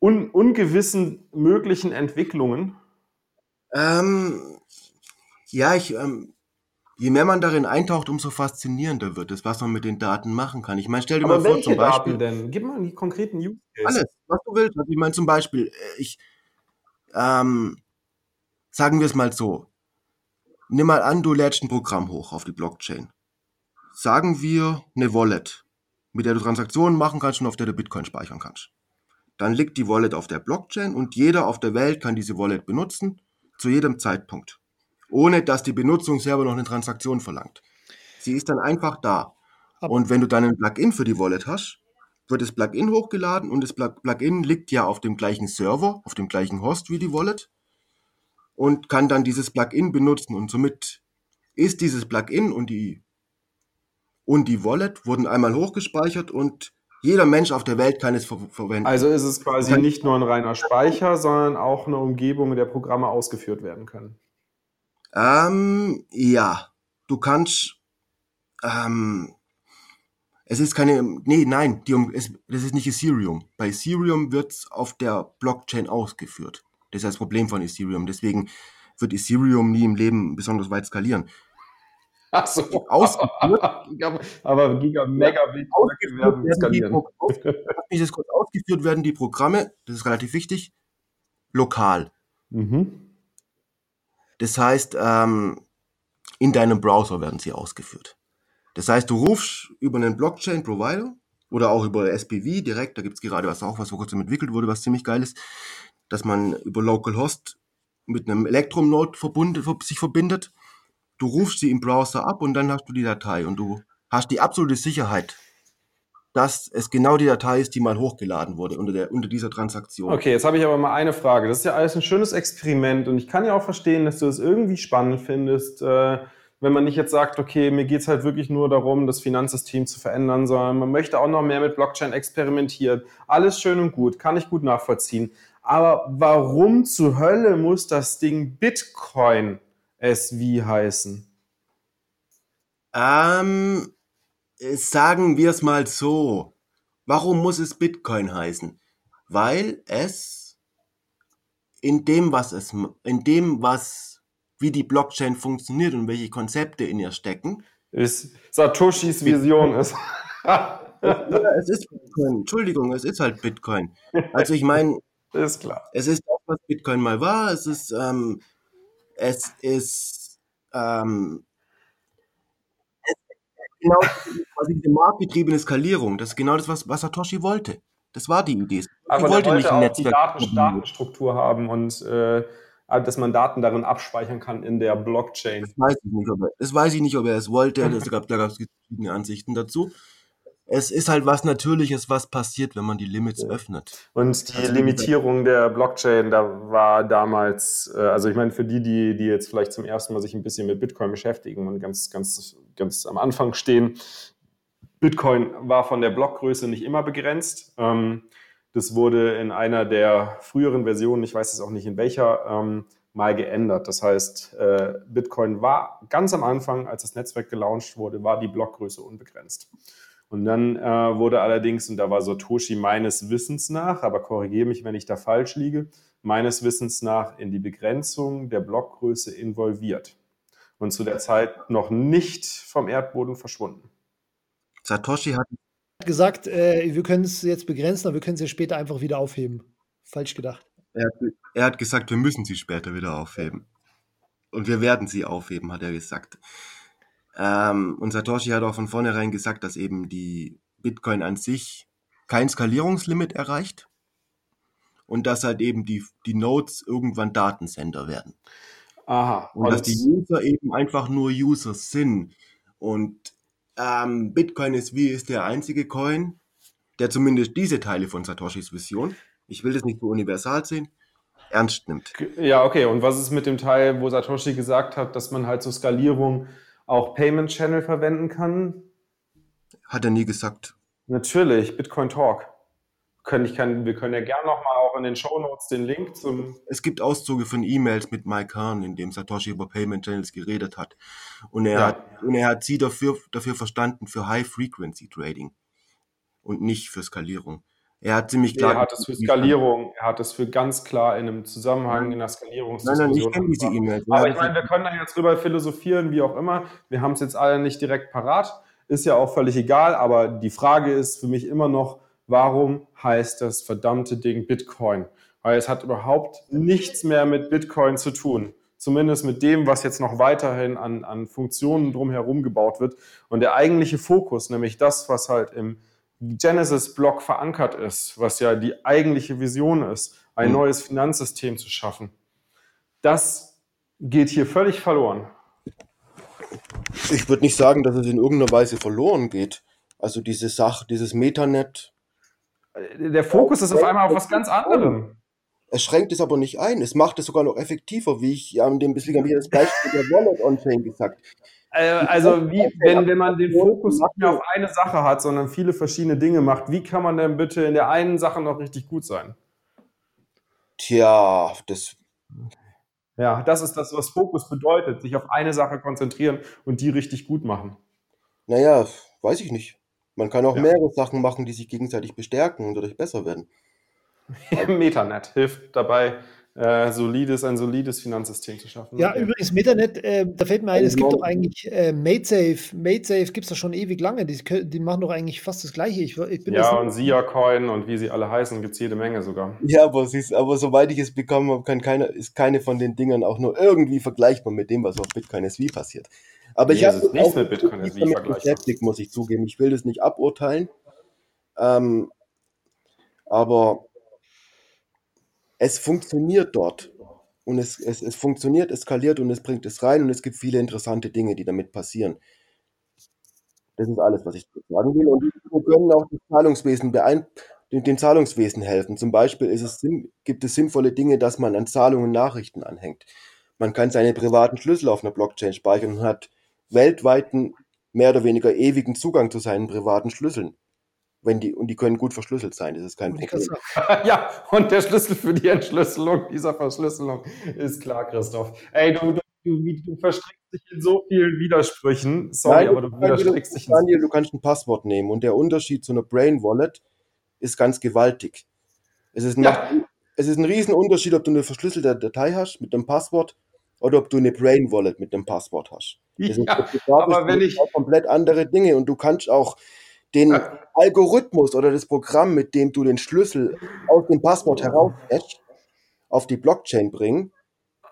un ungewissen möglichen Entwicklungen? Ähm, ja, ich, ähm, je mehr man darin eintaucht, umso faszinierender wird es, was man mit den Daten machen kann. Ich meine, stell dir Aber mal vor, zum Beispiel. Daten denn? Gib mal die konkreten Use Alles, was du willst. Also ich meine, zum Beispiel, äh, ich, ähm, sagen wir es mal so. Nimm mal an, du lädst ein Programm hoch auf die Blockchain. Sagen wir eine Wallet, mit der du Transaktionen machen kannst und auf der du Bitcoin speichern kannst. Dann liegt die Wallet auf der Blockchain und jeder auf der Welt kann diese Wallet benutzen, zu jedem Zeitpunkt ohne dass die Benutzung selber noch eine Transaktion verlangt. Sie ist dann einfach da. Und wenn du dann ein Plugin für die Wallet hast, wird das Plugin hochgeladen und das Plugin liegt ja auf dem gleichen Server, auf dem gleichen Host wie die Wallet und kann dann dieses Plugin benutzen und somit ist dieses Plugin und die und die Wallet wurden einmal hochgespeichert und jeder Mensch auf der Welt kann es ver verwenden. Also ist es quasi nicht nur ein reiner Speicher, sondern auch eine Umgebung, in der Programme ausgeführt werden können. Ähm, ja, du kannst, ähm, es ist keine, nee, nein, die, es, das ist nicht Ethereum. Bei Ethereum wird es auf der Blockchain ausgeführt. Das ist das Problem von Ethereum. Deswegen wird Ethereum nie im Leben besonders weit skalieren. Ach so. Ausgeführt, aber Giga, Megabit ausgeführt werden skalieren. Die, das kurz ausgeführt werden die Programme, das ist relativ wichtig, lokal. Mhm. Das heißt, ähm, in deinem Browser werden sie ausgeführt. Das heißt, du rufst über einen Blockchain-Provider oder auch über SPV direkt, da gibt es gerade was auch, was vor kurzem entwickelt wurde, was ziemlich geil ist, dass man über Localhost mit einem Electrum-Node sich verbindet. Du rufst sie im Browser ab und dann hast du die Datei und du hast die absolute Sicherheit, dass es genau die Datei ist, die mal hochgeladen wurde unter, der, unter dieser Transaktion. Okay, jetzt habe ich aber mal eine Frage. Das ist ja alles ein schönes Experiment und ich kann ja auch verstehen, dass du es das irgendwie spannend findest, äh, wenn man nicht jetzt sagt, okay, mir geht es halt wirklich nur darum, das Finanzsystem zu verändern, sondern man möchte auch noch mehr mit Blockchain experimentieren. Alles schön und gut, kann ich gut nachvollziehen. Aber warum zur Hölle muss das Ding Bitcoin SV heißen? Ähm, Sagen wir es mal so. Warum muss es Bitcoin heißen? Weil es in dem, was es, in dem, was, wie die Blockchain funktioniert und welche Konzepte in ihr stecken, ist Satoshis Vision ist. ja, es ist Bitcoin. Entschuldigung, es ist halt Bitcoin. Also ich meine, ist klar. Es ist auch, was Bitcoin mal war. Es ist, ähm, es ist, ähm, genau quasi diese marktgetriebene Skalierung. Das ist genau das, was, was Satoshi wollte. Das war die Idee. Aber wollte, wollte nicht ein Netzwerk. Die Daten, Datenstruktur haben und äh, dass man Daten darin abspeichern kann in der Blockchain. Das weiß ich nicht, ob er, das weiß ich nicht, ob er es wollte. Es gab, da gab es verschiedene Ansichten dazu es ist halt was Natürliches, was passiert, wenn man die Limits ja. öffnet. Und die also, Limitierung der Blockchain, da war damals, äh, also ich meine, für die, die, die jetzt vielleicht zum ersten Mal sich ein bisschen mit Bitcoin beschäftigen und ganz, ganz, ganz am Anfang stehen, Bitcoin war von der Blockgröße nicht immer begrenzt. Ähm, das wurde in einer der früheren Versionen, ich weiß es auch nicht in welcher, ähm, mal geändert. Das heißt, äh, Bitcoin war ganz am Anfang, als das Netzwerk gelauncht wurde, war die Blockgröße unbegrenzt. Und dann äh, wurde allerdings, und da war Satoshi meines Wissens nach, aber korrigiere mich, wenn ich da falsch liege, meines Wissens nach in die Begrenzung der Blockgröße involviert und zu der Zeit noch nicht vom Erdboden verschwunden. Satoshi hat gesagt, äh, wir können es jetzt begrenzen, aber wir können sie später einfach wieder aufheben. Falsch gedacht. Er hat, er hat gesagt, wir müssen sie später wieder aufheben. Und wir werden sie aufheben, hat er gesagt. Ähm, und Satoshi hat auch von vornherein gesagt, dass eben die Bitcoin an sich kein Skalierungslimit erreicht und dass halt eben die, die Nodes irgendwann Datensender werden. Aha. Und, dass die User eben einfach nur User sind. Und ähm, Bitcoin ist wie ist der einzige Coin, der zumindest diese Teile von Satoshis Vision, ich will das nicht so universal sehen, ernst nimmt. Ja, okay. Und was ist mit dem Teil, wo Satoshi gesagt hat, dass man halt zur Skalierung auch Payment Channel verwenden kann? Hat er nie gesagt. Natürlich, Bitcoin Talk. Können, ich kann, wir können ja gerne nochmal auch in den Show Notes den Link zum. Es gibt Auszüge von E-Mails mit Mike Kahn, in dem Satoshi über Payment Channels geredet hat. Und er, ja. hat, und er hat sie dafür, dafür verstanden für High Frequency Trading und nicht für Skalierung. Er hat ziemlich klar. Er hat es für Skalierung, er hat es für ganz klar in einem Zusammenhang in der Skalierungsdiskussion. Nein, nein, ich kenne diese E-Mails. Aber ich meine, wir können da jetzt drüber philosophieren, wie auch immer. Wir haben es jetzt alle nicht direkt parat. Ist ja auch völlig egal, aber die Frage ist für mich immer noch, warum heißt das verdammte Ding Bitcoin? Weil es hat überhaupt nichts mehr mit Bitcoin zu tun. Zumindest mit dem, was jetzt noch weiterhin an, an Funktionen drumherum gebaut wird. Und der eigentliche Fokus, nämlich das, was halt im Genesis-Block verankert ist, was ja die eigentliche Vision ist, ein mhm. neues Finanzsystem zu schaffen, das geht hier völlig verloren. Ich würde nicht sagen, dass es in irgendeiner Weise verloren geht. Also diese Sache, dieses Metanet. Der Fokus ist auf einmal auf was ganz anderem. Es schränkt es aber nicht ein. Es macht es sogar noch effektiver, wie ich ja in dem bisschen das Beispiel der Wallet On-Chain gesagt also wie, wenn, wenn man den Fokus nicht mehr auf eine Sache hat, sondern viele verschiedene Dinge macht, wie kann man denn bitte in der einen Sache noch richtig gut sein? Tja, das. Ja, das ist das, was Fokus bedeutet, sich auf eine Sache konzentrieren und die richtig gut machen. Naja, weiß ich nicht. Man kann auch ja. mehrere Sachen machen, die sich gegenseitig bestärken und dadurch besser werden. Metanet hilft dabei, äh, solides, ein solides Finanzsystem zu schaffen. Ja, okay. übrigens, Metanet, äh, da fällt mir ein, es gibt doch eigentlich äh, MadeSafe. MadeSafe gibt es doch schon ewig lange. Die, die, machen doch eigentlich fast das Gleiche. Ich, ich ja, und Sia-Coin und wie sie alle heißen, gibt es jede Menge sogar. Ja, aber, ist, aber soweit ich es bekommen habe, kann keine, ist keine von den Dingern auch nur irgendwie vergleichbar mit dem, was auf Bitcoin SV passiert. Aber nee, ich habe nichts mit Bitcoin SV vergleichbar. muss ich zugeben. Ich will das nicht aburteilen. Ähm, aber es funktioniert dort. Und es, es, es funktioniert, es skaliert und es bringt es rein und es gibt viele interessante Dinge, die damit passieren. Das ist alles, was ich sagen will. Und wir können auch das Zahlungswesen dem Zahlungswesen helfen. Zum Beispiel es, gibt es sinnvolle Dinge, dass man an Zahlungen Nachrichten anhängt. Man kann seine privaten Schlüssel auf einer Blockchain speichern und hat weltweiten, mehr oder weniger ewigen Zugang zu seinen privaten Schlüsseln. Wenn die, und die können gut verschlüsselt sein, das ist kein Problem. ja, und der Schlüssel für die Entschlüsselung dieser Verschlüsselung ist klar, Christoph. Ey, du, du, du, du verstrickst dich in so vielen Widersprüchen. Sorry, Nein, aber du widerstrickst dich. Daniel, du kannst ein Passwort nehmen und der Unterschied zu einer Brain Wallet ist ganz gewaltig. Es ist, ja. es ist ein Riesenunterschied, ob du eine verschlüsselte Datei hast mit einem Passwort oder ob du eine Brain Wallet mit einem Passwort hast. Das ja, aber wenn ich komplett andere Dinge und du kannst auch den Algorithmus oder das Programm, mit dem du den Schlüssel aus dem Passwort herausfetchst, auf die Blockchain bringen,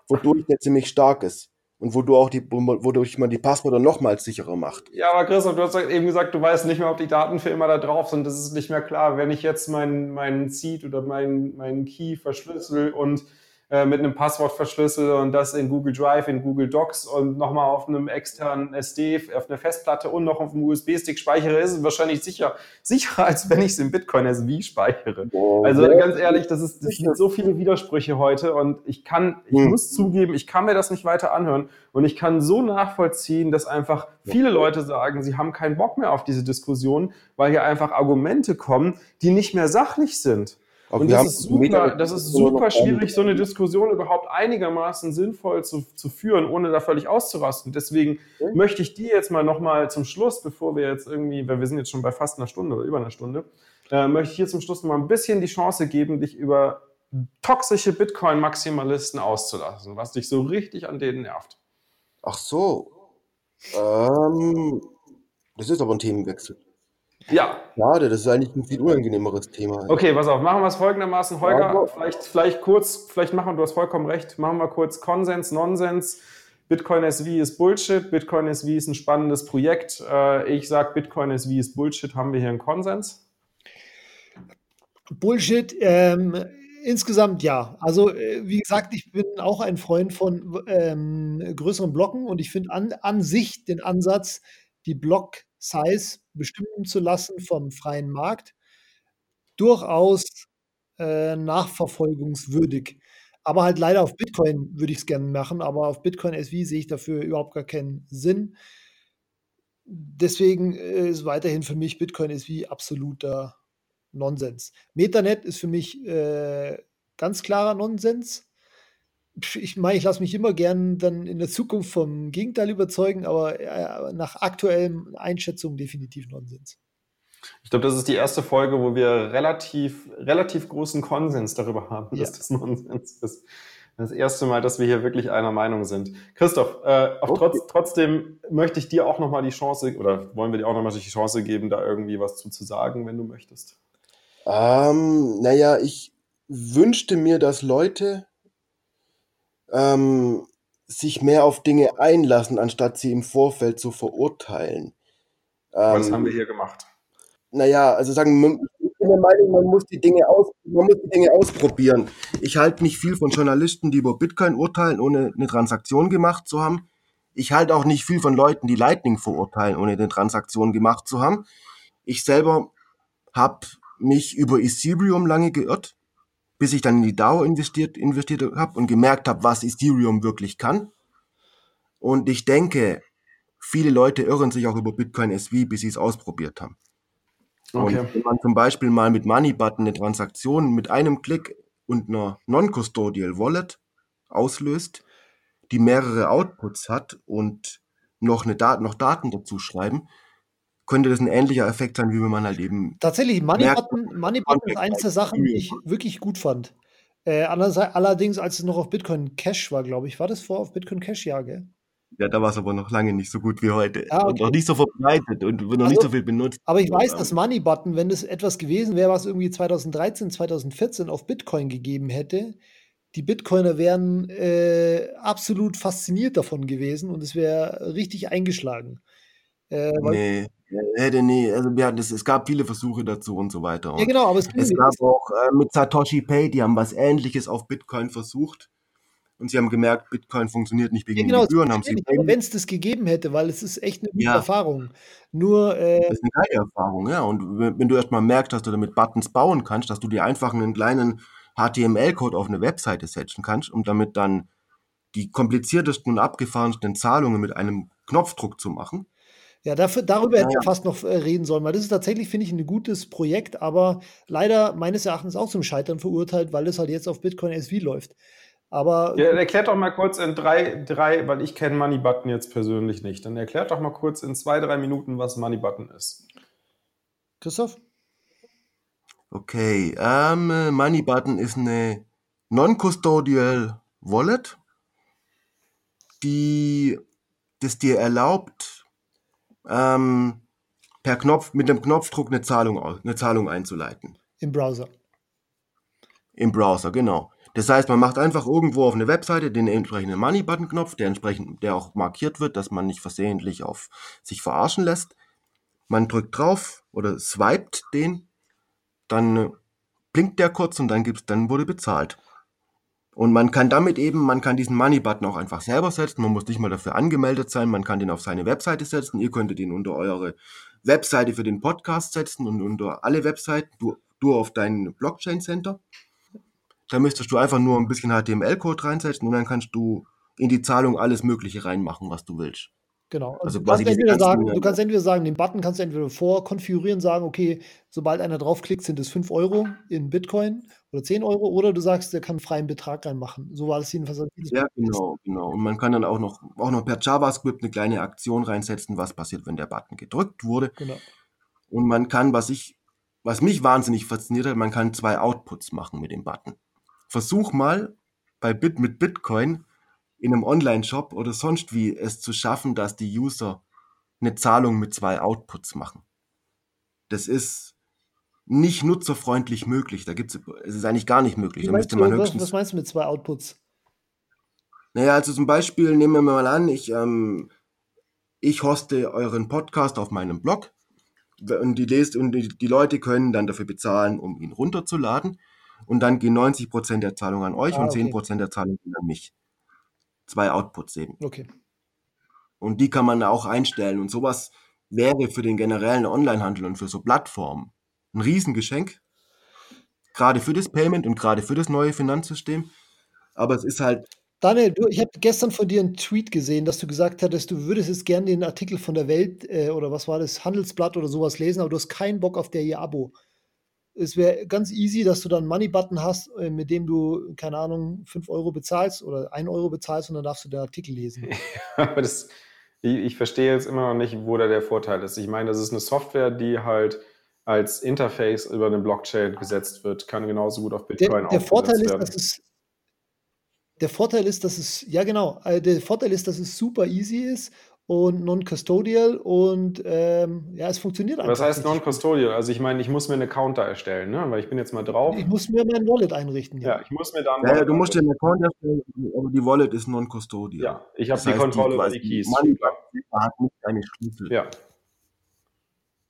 wodurch der ziemlich stark ist und wo du auch die, wodurch man die Passwörter nochmals sicherer macht. Ja, aber Christoph, du hast eben gesagt, du weißt nicht mehr, ob die Daten für immer da drauf sind. Das ist nicht mehr klar. Wenn ich jetzt meinen meinen Seed oder meinen meinen Key verschlüssel und äh, mit einem Passwort verschlüssel und das in Google Drive, in Google Docs und nochmal auf einem externen SD, auf einer Festplatte und noch auf einem USB-Stick speichere, ist es wahrscheinlich sicher, sicherer, als wenn ich es in Bitcoin SV speichere. Oh, also ja. ganz ehrlich, das, ist, das sind so viele Widersprüche heute und ich kann, ich hm. muss zugeben, ich kann mir das nicht weiter anhören und ich kann so nachvollziehen, dass einfach viele Leute sagen, sie haben keinen Bock mehr auf diese Diskussion, weil hier einfach Argumente kommen, die nicht mehr sachlich sind. Auch und das ist, super, das ist super schwierig, so eine Diskussion überhaupt einigermaßen sinnvoll zu, zu führen, ohne da völlig auszurasten. Deswegen okay. möchte ich dir jetzt mal nochmal zum Schluss, bevor wir jetzt irgendwie, weil wir sind jetzt schon bei fast einer Stunde oder über einer Stunde, äh, möchte ich hier zum Schluss mal ein bisschen die Chance geben, dich über toxische Bitcoin-Maximalisten auszulassen, was dich so richtig an denen nervt. Ach so. Ähm, das ist aber ein Themenwechsel. Ja. Schade, das ist eigentlich ein viel unangenehmeres Thema. Okay, pass auf, machen wir es folgendermaßen. Holger, ja, vielleicht, vielleicht kurz, vielleicht machen wir, du hast vollkommen recht, machen wir kurz Konsens, Nonsens. Bitcoin SV ist Bullshit, Bitcoin SV ist ein spannendes Projekt. Äh, ich sage, Bitcoin SV ist Bullshit. Haben wir hier einen Konsens? Bullshit, ähm, insgesamt ja. Also, äh, wie gesagt, ich bin auch ein Freund von ähm, größeren Blocken und ich finde an, an sich den Ansatz, die Block Size bestimmen zu lassen vom freien Markt, durchaus äh, nachverfolgungswürdig. Aber halt leider auf Bitcoin würde ich es gerne machen, aber auf Bitcoin SV sehe ich dafür überhaupt gar keinen Sinn. deswegen äh, ist weiterhin für mich Bitcoin wie absoluter Nonsens. Metanet ist für mich äh, ganz klarer Nonsens. Ich meine, ich lasse mich immer gern dann in der Zukunft vom Gegenteil überzeugen, aber äh, nach aktuellen Einschätzungen definitiv Nonsens. Ich glaube, das ist die erste Folge, wo wir relativ, relativ großen Konsens darüber haben, ja. dass das Nonsens ist. Das erste Mal, dass wir hier wirklich einer Meinung sind. Christoph, äh, okay. trotz, trotzdem möchte ich dir auch nochmal die Chance, oder wollen wir dir auch nochmal die Chance geben, da irgendwie was zu, zu sagen, wenn du möchtest? Ähm, naja, ich wünschte mir, dass Leute ähm, sich mehr auf Dinge einlassen, anstatt sie im Vorfeld zu verurteilen. Ähm, was haben wir hier gemacht? Naja, also sagen, ich bin der Meinung, man muss die Dinge aus, man muss die Dinge ausprobieren. Ich halte nicht viel von Journalisten, die über Bitcoin urteilen, ohne eine Transaktion gemacht zu haben. Ich halte auch nicht viel von Leuten, die Lightning verurteilen, ohne eine Transaktion gemacht zu haben. Ich selber habe mich über Ethereum lange geirrt, bis ich dann in die DAO investiert, investiert habe und gemerkt habe, was Ethereum wirklich kann. Und ich denke, viele Leute irren sich auch über Bitcoin SV, bis sie es ausprobiert haben. Okay. Und wenn man zum Beispiel mal mit Moneybutton eine Transaktion mit einem Klick und einer Non-Custodial Wallet auslöst, die mehrere Outputs hat und noch, eine Dat noch Daten dazu schreiben, könnte das ein ähnlicher Effekt sein, wie wenn man halt eben. Tatsächlich, Moneybutton, Moneybutton ist eines der Sachen, die ich wirklich gut fand. Äh, allerdings, als es noch auf Bitcoin Cash war, glaube ich, war das vor auf Bitcoin Cash, ja, gell? Ja, da war es aber noch lange nicht so gut wie heute. Ah, okay. Und noch nicht so verbreitet und noch also, nicht so viel benutzt. Aber ich weiß, dass Money Button, wenn das etwas gewesen wäre, was irgendwie 2013, 2014 auf Bitcoin gegeben hätte, die Bitcoiner wären äh, absolut fasziniert davon gewesen und es wäre richtig eingeschlagen. Äh, nee, hätte nee. Also wir hatten es, es gab viele Versuche dazu und so weiter. Und ja, genau, aber es, es gab auch äh, mit Satoshi Pay, die haben was ähnliches auf Bitcoin versucht und sie haben gemerkt, Bitcoin funktioniert nicht wegen ja, genau, Gebühren. Haben sie wenn es das gegeben hätte, weil es ist echt eine gute ja. Erfahrung. Nur, äh, das ist eine geile Erfahrung, ja. Und wenn du erstmal merkst, dass du damit Buttons bauen kannst, dass du dir einfach einen kleinen HTML-Code auf eine Webseite setzen kannst, um damit dann die kompliziertesten und abgefahrensten Zahlungen mit einem Knopfdruck zu machen. Ja, dafür, darüber hätte ich fast noch äh, reden sollen, weil das ist tatsächlich, finde ich, ein gutes Projekt, aber leider meines Erachtens auch zum Scheitern verurteilt, weil es halt jetzt auf Bitcoin SV läuft. Aber ja, erklärt doch mal kurz in drei, drei, weil ich kenne Money Button jetzt persönlich nicht. Dann erklärt doch mal kurz in zwei, drei Minuten, was Money Button ist. Christoph? Okay, ähm, Money Button ist eine Non-Custodial Wallet, die das dir erlaubt, ähm, per Knopf, mit dem Knopfdruck eine Zahlung, eine Zahlung einzuleiten. Im Browser. Im Browser, genau. Das heißt, man macht einfach irgendwo auf eine Webseite den entsprechenden Money-Button-Knopf, der entsprechend, der auch markiert wird, dass man nicht versehentlich auf sich verarschen lässt. Man drückt drauf oder swiped den, dann äh, blinkt der kurz und dann gibt's, dann wurde bezahlt. Und man kann damit eben, man kann diesen Money-Button auch einfach selber setzen. Man muss nicht mal dafür angemeldet sein. Man kann den auf seine Webseite setzen. Ihr könntet ihn unter eure Webseite für den Podcast setzen und unter alle Webseiten. Du, du auf dein Blockchain-Center. Da müsstest du einfach nur ein bisschen HTML-Code reinsetzen und dann kannst du in die Zahlung alles Mögliche reinmachen, was du willst. Genau. Also, also du, kannst entweder sagen, du kannst entweder sagen, den Button kannst du entweder vorkonfigurieren, sagen, okay, sobald einer draufklickt, sind es 5 Euro in Bitcoin oder 10 Euro, oder du sagst, der kann einen freien Betrag reinmachen. So war das jedenfalls. Ja, genau, genau. Und man kann dann auch noch, auch noch per JavaScript eine kleine Aktion reinsetzen, was passiert, wenn der Button gedrückt wurde. Genau. Und man kann, was ich, was mich wahnsinnig fasziniert hat, man kann zwei Outputs machen mit dem Button versuch mal bei Bit mit Bitcoin in einem Online-Shop oder sonst wie es zu schaffen, dass die User eine Zahlung mit zwei Outputs machen. Das ist nicht nutzerfreundlich möglich. Da gibt's, es ist eigentlich gar nicht möglich. Da müsste man höchstens, was meinst du mit zwei Outputs? Naja, also zum Beispiel nehmen wir mal an, ich, ähm, ich hoste euren Podcast auf meinem Blog und die, lest, und die, die Leute können dann dafür bezahlen, um ihn runterzuladen und dann gehen 90 Prozent der Zahlung an euch ah, und 10 Prozent der Zahlung an mich. Zwei Outputs eben. Okay. Und die kann man auch einstellen. Und sowas wäre für den generellen Onlinehandel und für so Plattformen ein Riesengeschenk. Gerade für das Payment und gerade für das neue Finanzsystem. Aber es ist halt Daniel, du, ich habe gestern von dir einen Tweet gesehen, dass du gesagt hattest, du würdest jetzt gerne den Artikel von der Welt äh, oder was war das, Handelsblatt oder sowas lesen, aber du hast keinen Bock auf der ihr Abo. Es wäre ganz easy, dass du dann einen Money-Button hast, äh, mit dem du, keine Ahnung, 5 Euro bezahlst oder 1 Euro bezahlst und dann darfst du den Artikel lesen. aber das, ich, ich verstehe jetzt immer noch nicht, wo da der Vorteil ist. Ich meine, das ist eine Software, die halt als Interface über eine Blockchain gesetzt wird, kann genauso gut auf Bitcoin der, der Vorteil ist, dass es der Vorteil ist, dass es, ja genau, äh, der Vorteil ist, dass es super easy ist und non-custodial und ähm, ja, es funktioniert einfach. Was heißt non-custodial? Also ich meine, ich muss mir einen Account da erstellen, ne? weil ich bin jetzt mal drauf. Ich muss mir mein Wallet einrichten. Ja, ja ich muss mir da ja, Du musst dir einen Account erstellen, aber die Wallet ist non-custodial. Ja, ich habe die Kontrolle über die Keys. Man hat nicht eine Schlüssel. Ja,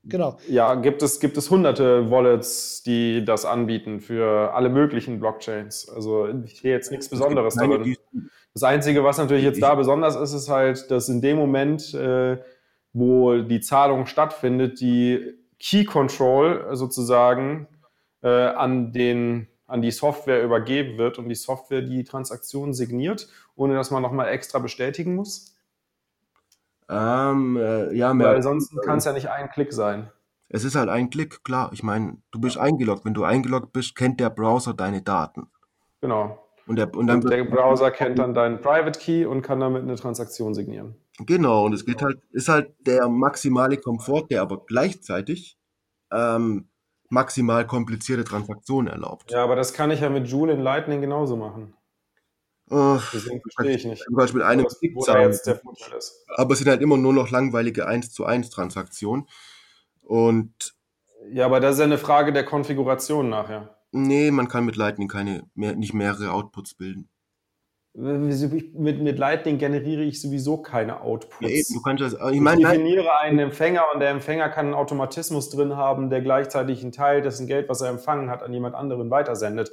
Genau. Ja, gibt es, gibt es hunderte Wallets, die das anbieten für alle möglichen Blockchains. Also ich sehe jetzt nichts Besonderes darin. Das Einzige, was natürlich jetzt da besonders ist, ist halt, dass in dem Moment, äh, wo die Zahlung stattfindet, die Key Control sozusagen äh, an, den, an die Software übergeben wird und die Software die Transaktion signiert, ohne dass man nochmal extra bestätigen muss. Ähm, äh, ja, mehr. Weil ansonsten kann es ja nicht ein Klick sein. Es ist halt ein Klick, klar. Ich meine, du bist eingeloggt. Wenn du eingeloggt bist, kennt der Browser deine Daten. Genau. Und der, und dann und der Browser kennt dann deinen Private Key und kann damit eine Transaktion signieren. Genau, und es geht halt, ist halt der maximale Komfort, der aber gleichzeitig ähm, maximal komplizierte Transaktionen erlaubt. Ja, aber das kann ich ja mit Joule in Lightning genauso machen. Oh, Deswegen verstehe ich nicht. Zum Beispiel eine wo da jetzt der Vorteil ist. Aber es sind halt immer nur noch langweilige 1 zu 1 Transaktionen. Und ja, aber das ist ja eine Frage der Konfiguration nachher. Nee, man kann mit Lightning keine mehr, nicht mehrere Outputs bilden. Mit, mit Lightning generiere ich sowieso keine Outputs. Ja, eben, du kannst das, ich, ich meine, definiere einen Empfänger und der Empfänger kann einen Automatismus drin haben, der gleichzeitig einen Teil dessen Geld, was er empfangen hat, an jemand anderen weitersendet.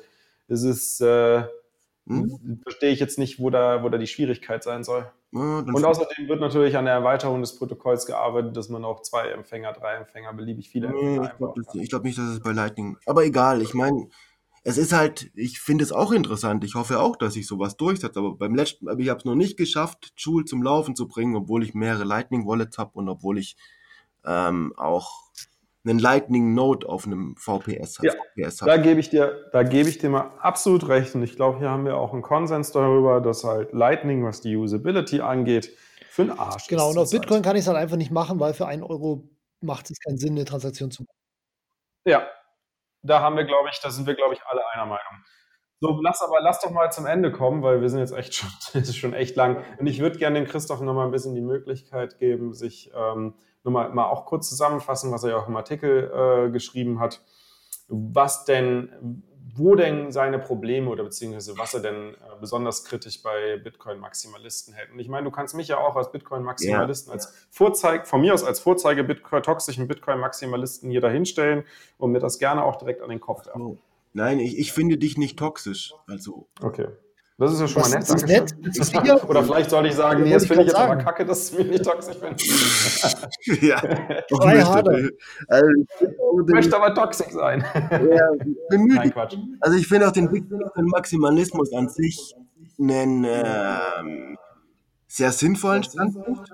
Das ist, äh, hm? Verstehe ich jetzt nicht, wo da, wo da die Schwierigkeit sein soll. Ja, und außerdem wird natürlich an der Erweiterung des Protokolls gearbeitet, dass man auch zwei Empfänger, drei Empfänger, beliebig viele Empfänger nee, Ich glaube glaub nicht, dass es bei Lightning. Aber egal, ich meine, es ist halt, ich finde es auch interessant. Ich hoffe auch, dass sich sowas durchsetzt. Aber beim letzten, aber ich habe es noch nicht geschafft, Joule zum Laufen zu bringen, obwohl ich mehrere Lightning Wallets habe und obwohl ich ähm, auch einen Lightning Node auf einem VPS hat. Ja, VPS hat. da gebe ich dir, da gebe ich dir mal absolut recht. Und ich glaube, hier haben wir auch einen Konsens darüber, dass halt Lightning, was die Usability angeht, für einen Arsch Genau, und auf Bitcoin kann ich es halt einfach nicht machen, weil für einen Euro macht es keinen Sinn, eine Transaktion zu machen. Ja, da haben wir, glaube ich, da sind wir, glaube ich, alle einer Meinung. So, lass aber, lass doch mal zum Ende kommen, weil wir sind jetzt echt schon, es ist schon echt lang. Und ich würde gerne dem Christoph noch mal ein bisschen die Möglichkeit geben, sich ähm, nur mal, auch kurz zusammenfassen, was er ja auch im Artikel äh, geschrieben hat, was denn, wo denn seine Probleme oder beziehungsweise was er denn äh, besonders kritisch bei Bitcoin-Maximalisten hält. Und ich meine, du kannst mich ja auch als Bitcoin-Maximalisten, ja. als Vorzeige, von mir aus als Vorzeige Bitcoin, toxischen Bitcoin-Maximalisten hier dahinstellen und mir das gerne auch direkt an den Kopf werfen. Nein, ich, ich finde dich nicht toxisch. Also. Okay. Das ist ja schon das mal nett. Ist nett. Oder vielleicht soll ich sagen, nee, jetzt finde ich jetzt sagen. aber kacke, dass es mir nicht toxisch bin. ja. Zwei Harte. Also, ich möchte aber toxisch sein. Ja, Nein, Quatsch. Also ich finde auch den Maximalismus an sich einen ähm, sehr sinnvollen Standpunkt.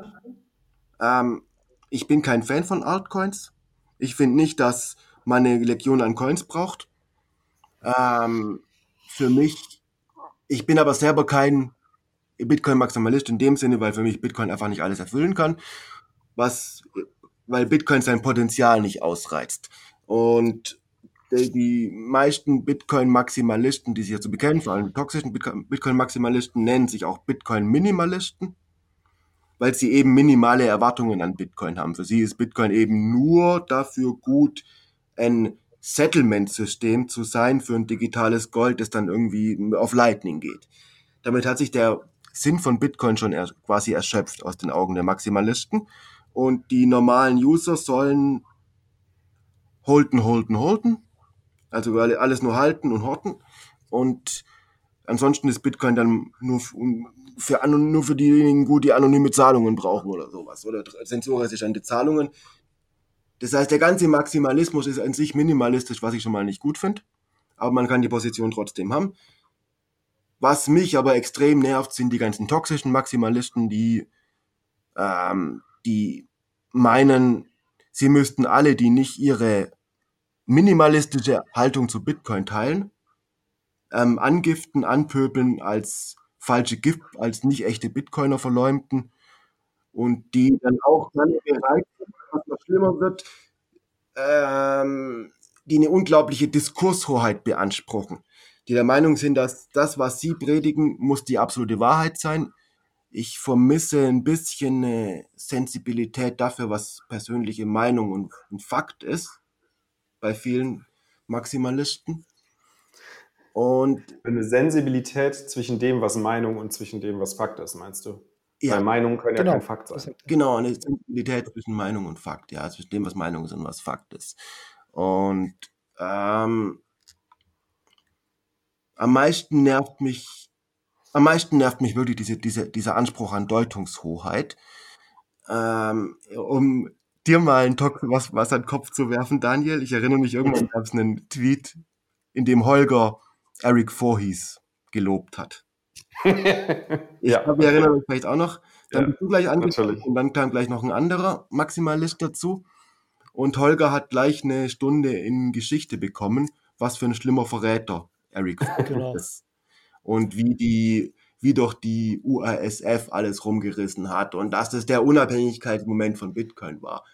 Ähm, ich bin kein Fan von Altcoins. Ich finde nicht, dass man eine Legion an Coins braucht. Ähm, für mich ich bin aber selber kein Bitcoin-Maximalist in dem Sinne, weil für mich Bitcoin einfach nicht alles erfüllen kann, was, weil Bitcoin sein Potenzial nicht ausreizt. Und die meisten Bitcoin-Maximalisten, die sich dazu bekennen, vor allem toxischen Bitcoin-Maximalisten, nennen sich auch Bitcoin-Minimalisten, weil sie eben minimale Erwartungen an Bitcoin haben. Für sie ist Bitcoin eben nur dafür gut, ein Settlement-System zu sein für ein digitales Gold, das dann irgendwie auf Lightning geht. Damit hat sich der Sinn von Bitcoin schon er, quasi erschöpft aus den Augen der Maximalisten. Und die normalen User sollen holden, holden, holden. Also alles nur halten und horten. Und ansonsten ist Bitcoin dann nur für, nur für diejenigen gut, die anonyme Zahlungen brauchen oder sowas. Oder sensorresistente Zahlungen. Das heißt, der ganze Maximalismus ist an sich minimalistisch, was ich schon mal nicht gut finde. Aber man kann die Position trotzdem haben. Was mich aber extrem nervt, sind die ganzen toxischen Maximalisten, die, ähm, die meinen, sie müssten alle, die nicht ihre minimalistische Haltung zu Bitcoin teilen, ähm, angiften, anpöbeln, als falsche Gift, als nicht echte Bitcoiner verleumden und die dann auch dann bereit sind, was noch schlimmer wird, ähm, die eine unglaubliche Diskurshoheit beanspruchen, die der Meinung sind, dass das, was sie predigen, muss die absolute Wahrheit sein. Ich vermisse ein bisschen eine Sensibilität dafür, was persönliche Meinung und, und Fakt ist, bei vielen Maximalisten. Und eine Sensibilität zwischen dem, was Meinung und zwischen dem, was Fakt ist, meinst du? Ja. Weil Meinung können genau. ja kein Fakt sein. Genau, eine Sensibilität zwischen Meinung und Fakt, ja, zwischen dem, was Meinung ist und was Fakt ist. Und ähm, am meisten nervt mich, am meisten nervt mich wirklich diese, diese, dieser Anspruch an Deutungshoheit. Ähm, um dir mal ein Talk was, was an den Kopf zu werfen, Daniel. Ich erinnere mich, irgendwann gab es einen Tweet, in dem Holger Eric Voorhees gelobt hat. Ich ja. glaube, ihr erinnert euch vielleicht auch noch. Dann ja, bist du gleich angefangen und dann kam gleich noch ein anderer Maximalist dazu. Und Holger hat gleich eine Stunde in Geschichte bekommen, was für ein schlimmer Verräter Eric genau. ist. Und wie die, wie doch die URSF alles rumgerissen hat und dass das der Unabhängigkeitsmoment von Bitcoin war.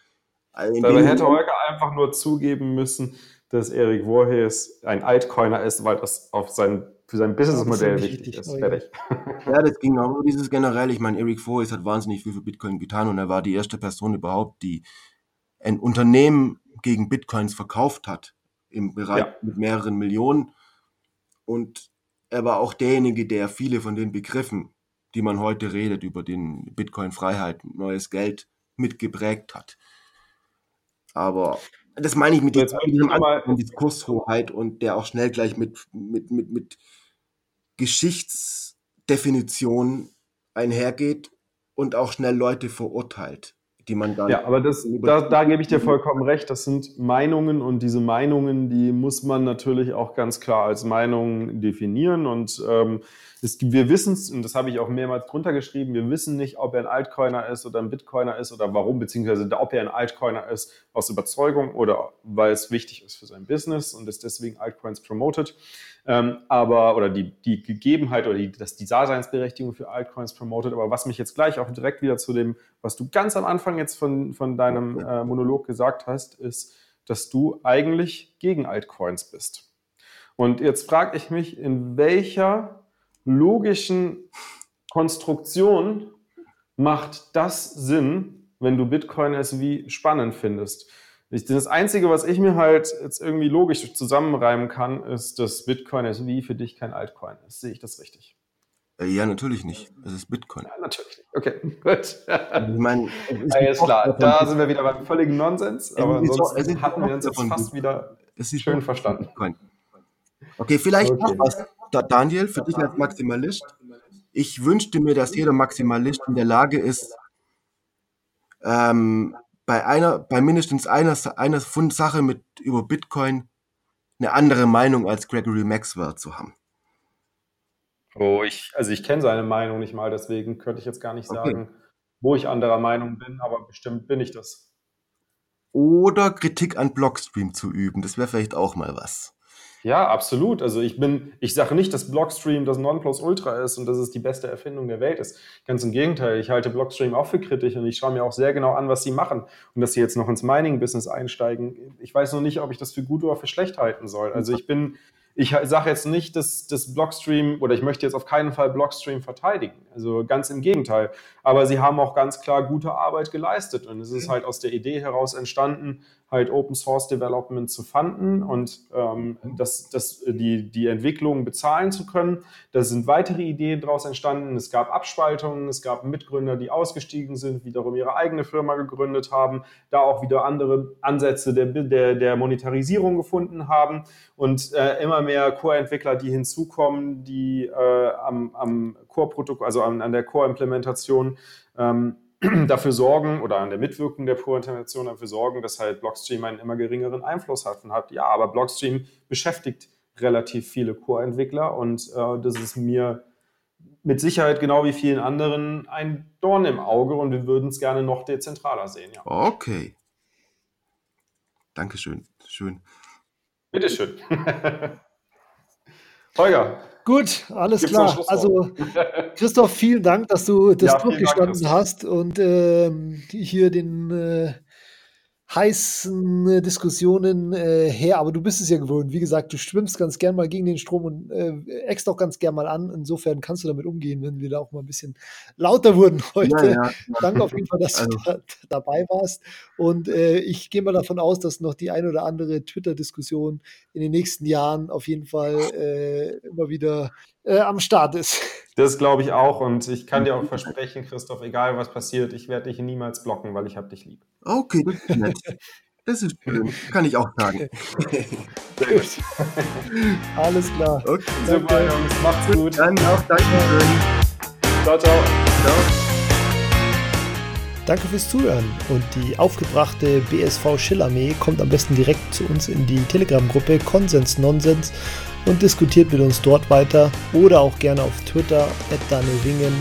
Also Dabei hätte Holger einfach nur zugeben müssen, dass Eric Voorhees ein Altcoiner ist, weil das auf sein, für sein Businessmodell wichtig ist. Fertig. Ja, das ging auch nur dieses generell. Ich meine, Eric Voorhees hat wahnsinnig viel für Bitcoin getan und er war die erste Person überhaupt, die ein Unternehmen gegen Bitcoins verkauft hat im Bereich ja. mit mehreren Millionen. Und er war auch derjenige, der viele von den Begriffen, die man heute redet, über den Bitcoin-Freiheit, neues Geld mitgeprägt hat. Aber das meine ich mit diesem Diskurshoheit und der auch schnell gleich mit, mit, mit, mit Geschichtsdefinition einhergeht und auch schnell Leute verurteilt die man dann. Ja, aber das, da, da gebe ich dir vollkommen recht. Das sind Meinungen und diese Meinungen, die muss man natürlich auch ganz klar als Meinungen definieren. Und ähm, es, wir wissen es, und das habe ich auch mehrmals drunter geschrieben, wir wissen nicht, ob er ein Altcoiner ist oder ein Bitcoiner ist oder warum, beziehungsweise ob er ein Altcoiner ist aus Überzeugung oder weil es wichtig ist für sein Business und ist deswegen Altcoins promoted. Ähm, aber, oder die, die Gegebenheit oder die, das, die Daseinsberechtigung für Altcoins promotet. Aber was mich jetzt gleich auch direkt wieder zu dem, was du ganz am Anfang jetzt von, von deinem äh, Monolog gesagt hast, ist, dass du eigentlich gegen Altcoins bist. Und jetzt frage ich mich, in welcher logischen Konstruktion macht das Sinn, wenn du Bitcoin SV spannend findest? Das Einzige, was ich mir halt jetzt irgendwie logisch zusammenreimen kann, ist, dass Bitcoin SV für dich kein Altcoin ist. Sehe ich das richtig? Äh, ja, natürlich nicht. Es ist Bitcoin. Ja, natürlich nicht. Okay, gut. ich meine, alles klar. Da sind wir wieder beim völligen Nonsens. Aber ansonsten hatten wir uns jetzt fast wieder schön verstanden. Bitcoin. Okay, vielleicht okay. noch was, Daniel, für dich als Maximalist. Ich wünschte mir, dass jeder Maximalist in der Lage ist, ähm, bei einer, bei mindestens einer, einer Sache mit über Bitcoin eine andere Meinung als Gregory Maxwell zu haben. Oh, ich, also ich kenne seine Meinung nicht mal, deswegen könnte ich jetzt gar nicht okay. sagen, wo ich anderer Meinung bin, aber bestimmt bin ich das. Oder Kritik an Blockstream zu üben, das wäre vielleicht auch mal was. Ja, absolut. Also ich bin, ich sage nicht, dass Blockstream das Nonplusultra ist und dass es die beste Erfindung der Welt ist. Ganz im Gegenteil, ich halte Blockstream auch für kritisch und ich schaue mir auch sehr genau an, was sie machen und dass sie jetzt noch ins Mining-Business einsteigen. Ich weiß noch nicht, ob ich das für gut oder für schlecht halten soll. Also ich bin, ich sage jetzt nicht, dass das Blockstream oder ich möchte jetzt auf keinen Fall Blockstream verteidigen. Also ganz im Gegenteil. Aber sie haben auch ganz klar gute Arbeit geleistet und es ist halt aus der Idee heraus entstanden, halt Open Source Development zu fanden und ähm, das, das, die, die Entwicklung bezahlen zu können. Da sind weitere Ideen daraus entstanden. Es gab Abspaltungen, es gab Mitgründer, die ausgestiegen sind, wiederum ihre eigene Firma gegründet haben, da auch wieder andere Ansätze der, der, der Monetarisierung gefunden haben und äh, immer mehr Core-Entwickler, die hinzukommen, die äh, am, am Core-Protokoll, also an, an der Core-Implementation ähm, dafür sorgen oder an der Mitwirkung der Pro-Intervention dafür sorgen, dass halt Blockstream einen immer geringeren Einfluss hat und hat. Ja, aber Blockstream beschäftigt relativ viele Core-Entwickler und äh, das ist mir mit Sicherheit genau wie vielen anderen ein Dorn im Auge und wir würden es gerne noch dezentraler sehen. Ja. Okay. Dankeschön. Schön. Bitteschön. Holger. Gut, alles klar. Also, Christoph, vielen Dank, dass du das ja, durchgestanden hast und äh, hier den äh, heißen äh, Diskussionen äh, her, aber du bist es ja gewohnt. Wie gesagt, du schwimmst ganz gern mal gegen den Strom und äh, eckst auch ganz gern mal an. Insofern kannst du damit umgehen, wenn wir da auch mal ein bisschen lauter wurden heute. Ja, ja. Danke auf jeden Fall, dass also. du da, dabei warst. Und äh, ich gehe mal davon aus, dass noch die ein oder andere Twitter-Diskussion in den nächsten Jahren auf jeden Fall äh, immer wieder äh, am Start ist. Das glaube ich auch und ich kann dir auch versprechen, Christoph, egal was passiert, ich werde dich niemals blocken, weil ich habe dich lieb. Okay, das ist nett. Das ist schön. Kann ich auch sagen. Sehr gut. Alles klar. Okay, super, Jungs. Macht's gut. Dann auch danke schön. Ciao, ciao. Ciao. Danke fürs Zuhören und die aufgebrachte BSV Schillarmee kommt am besten direkt zu uns in die Telegram-Gruppe Konsens Nonsens und diskutiert mit uns dort weiter oder auch gerne auf Twitter at Wingen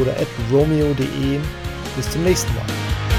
oder at romeo.de. Bis zum nächsten Mal.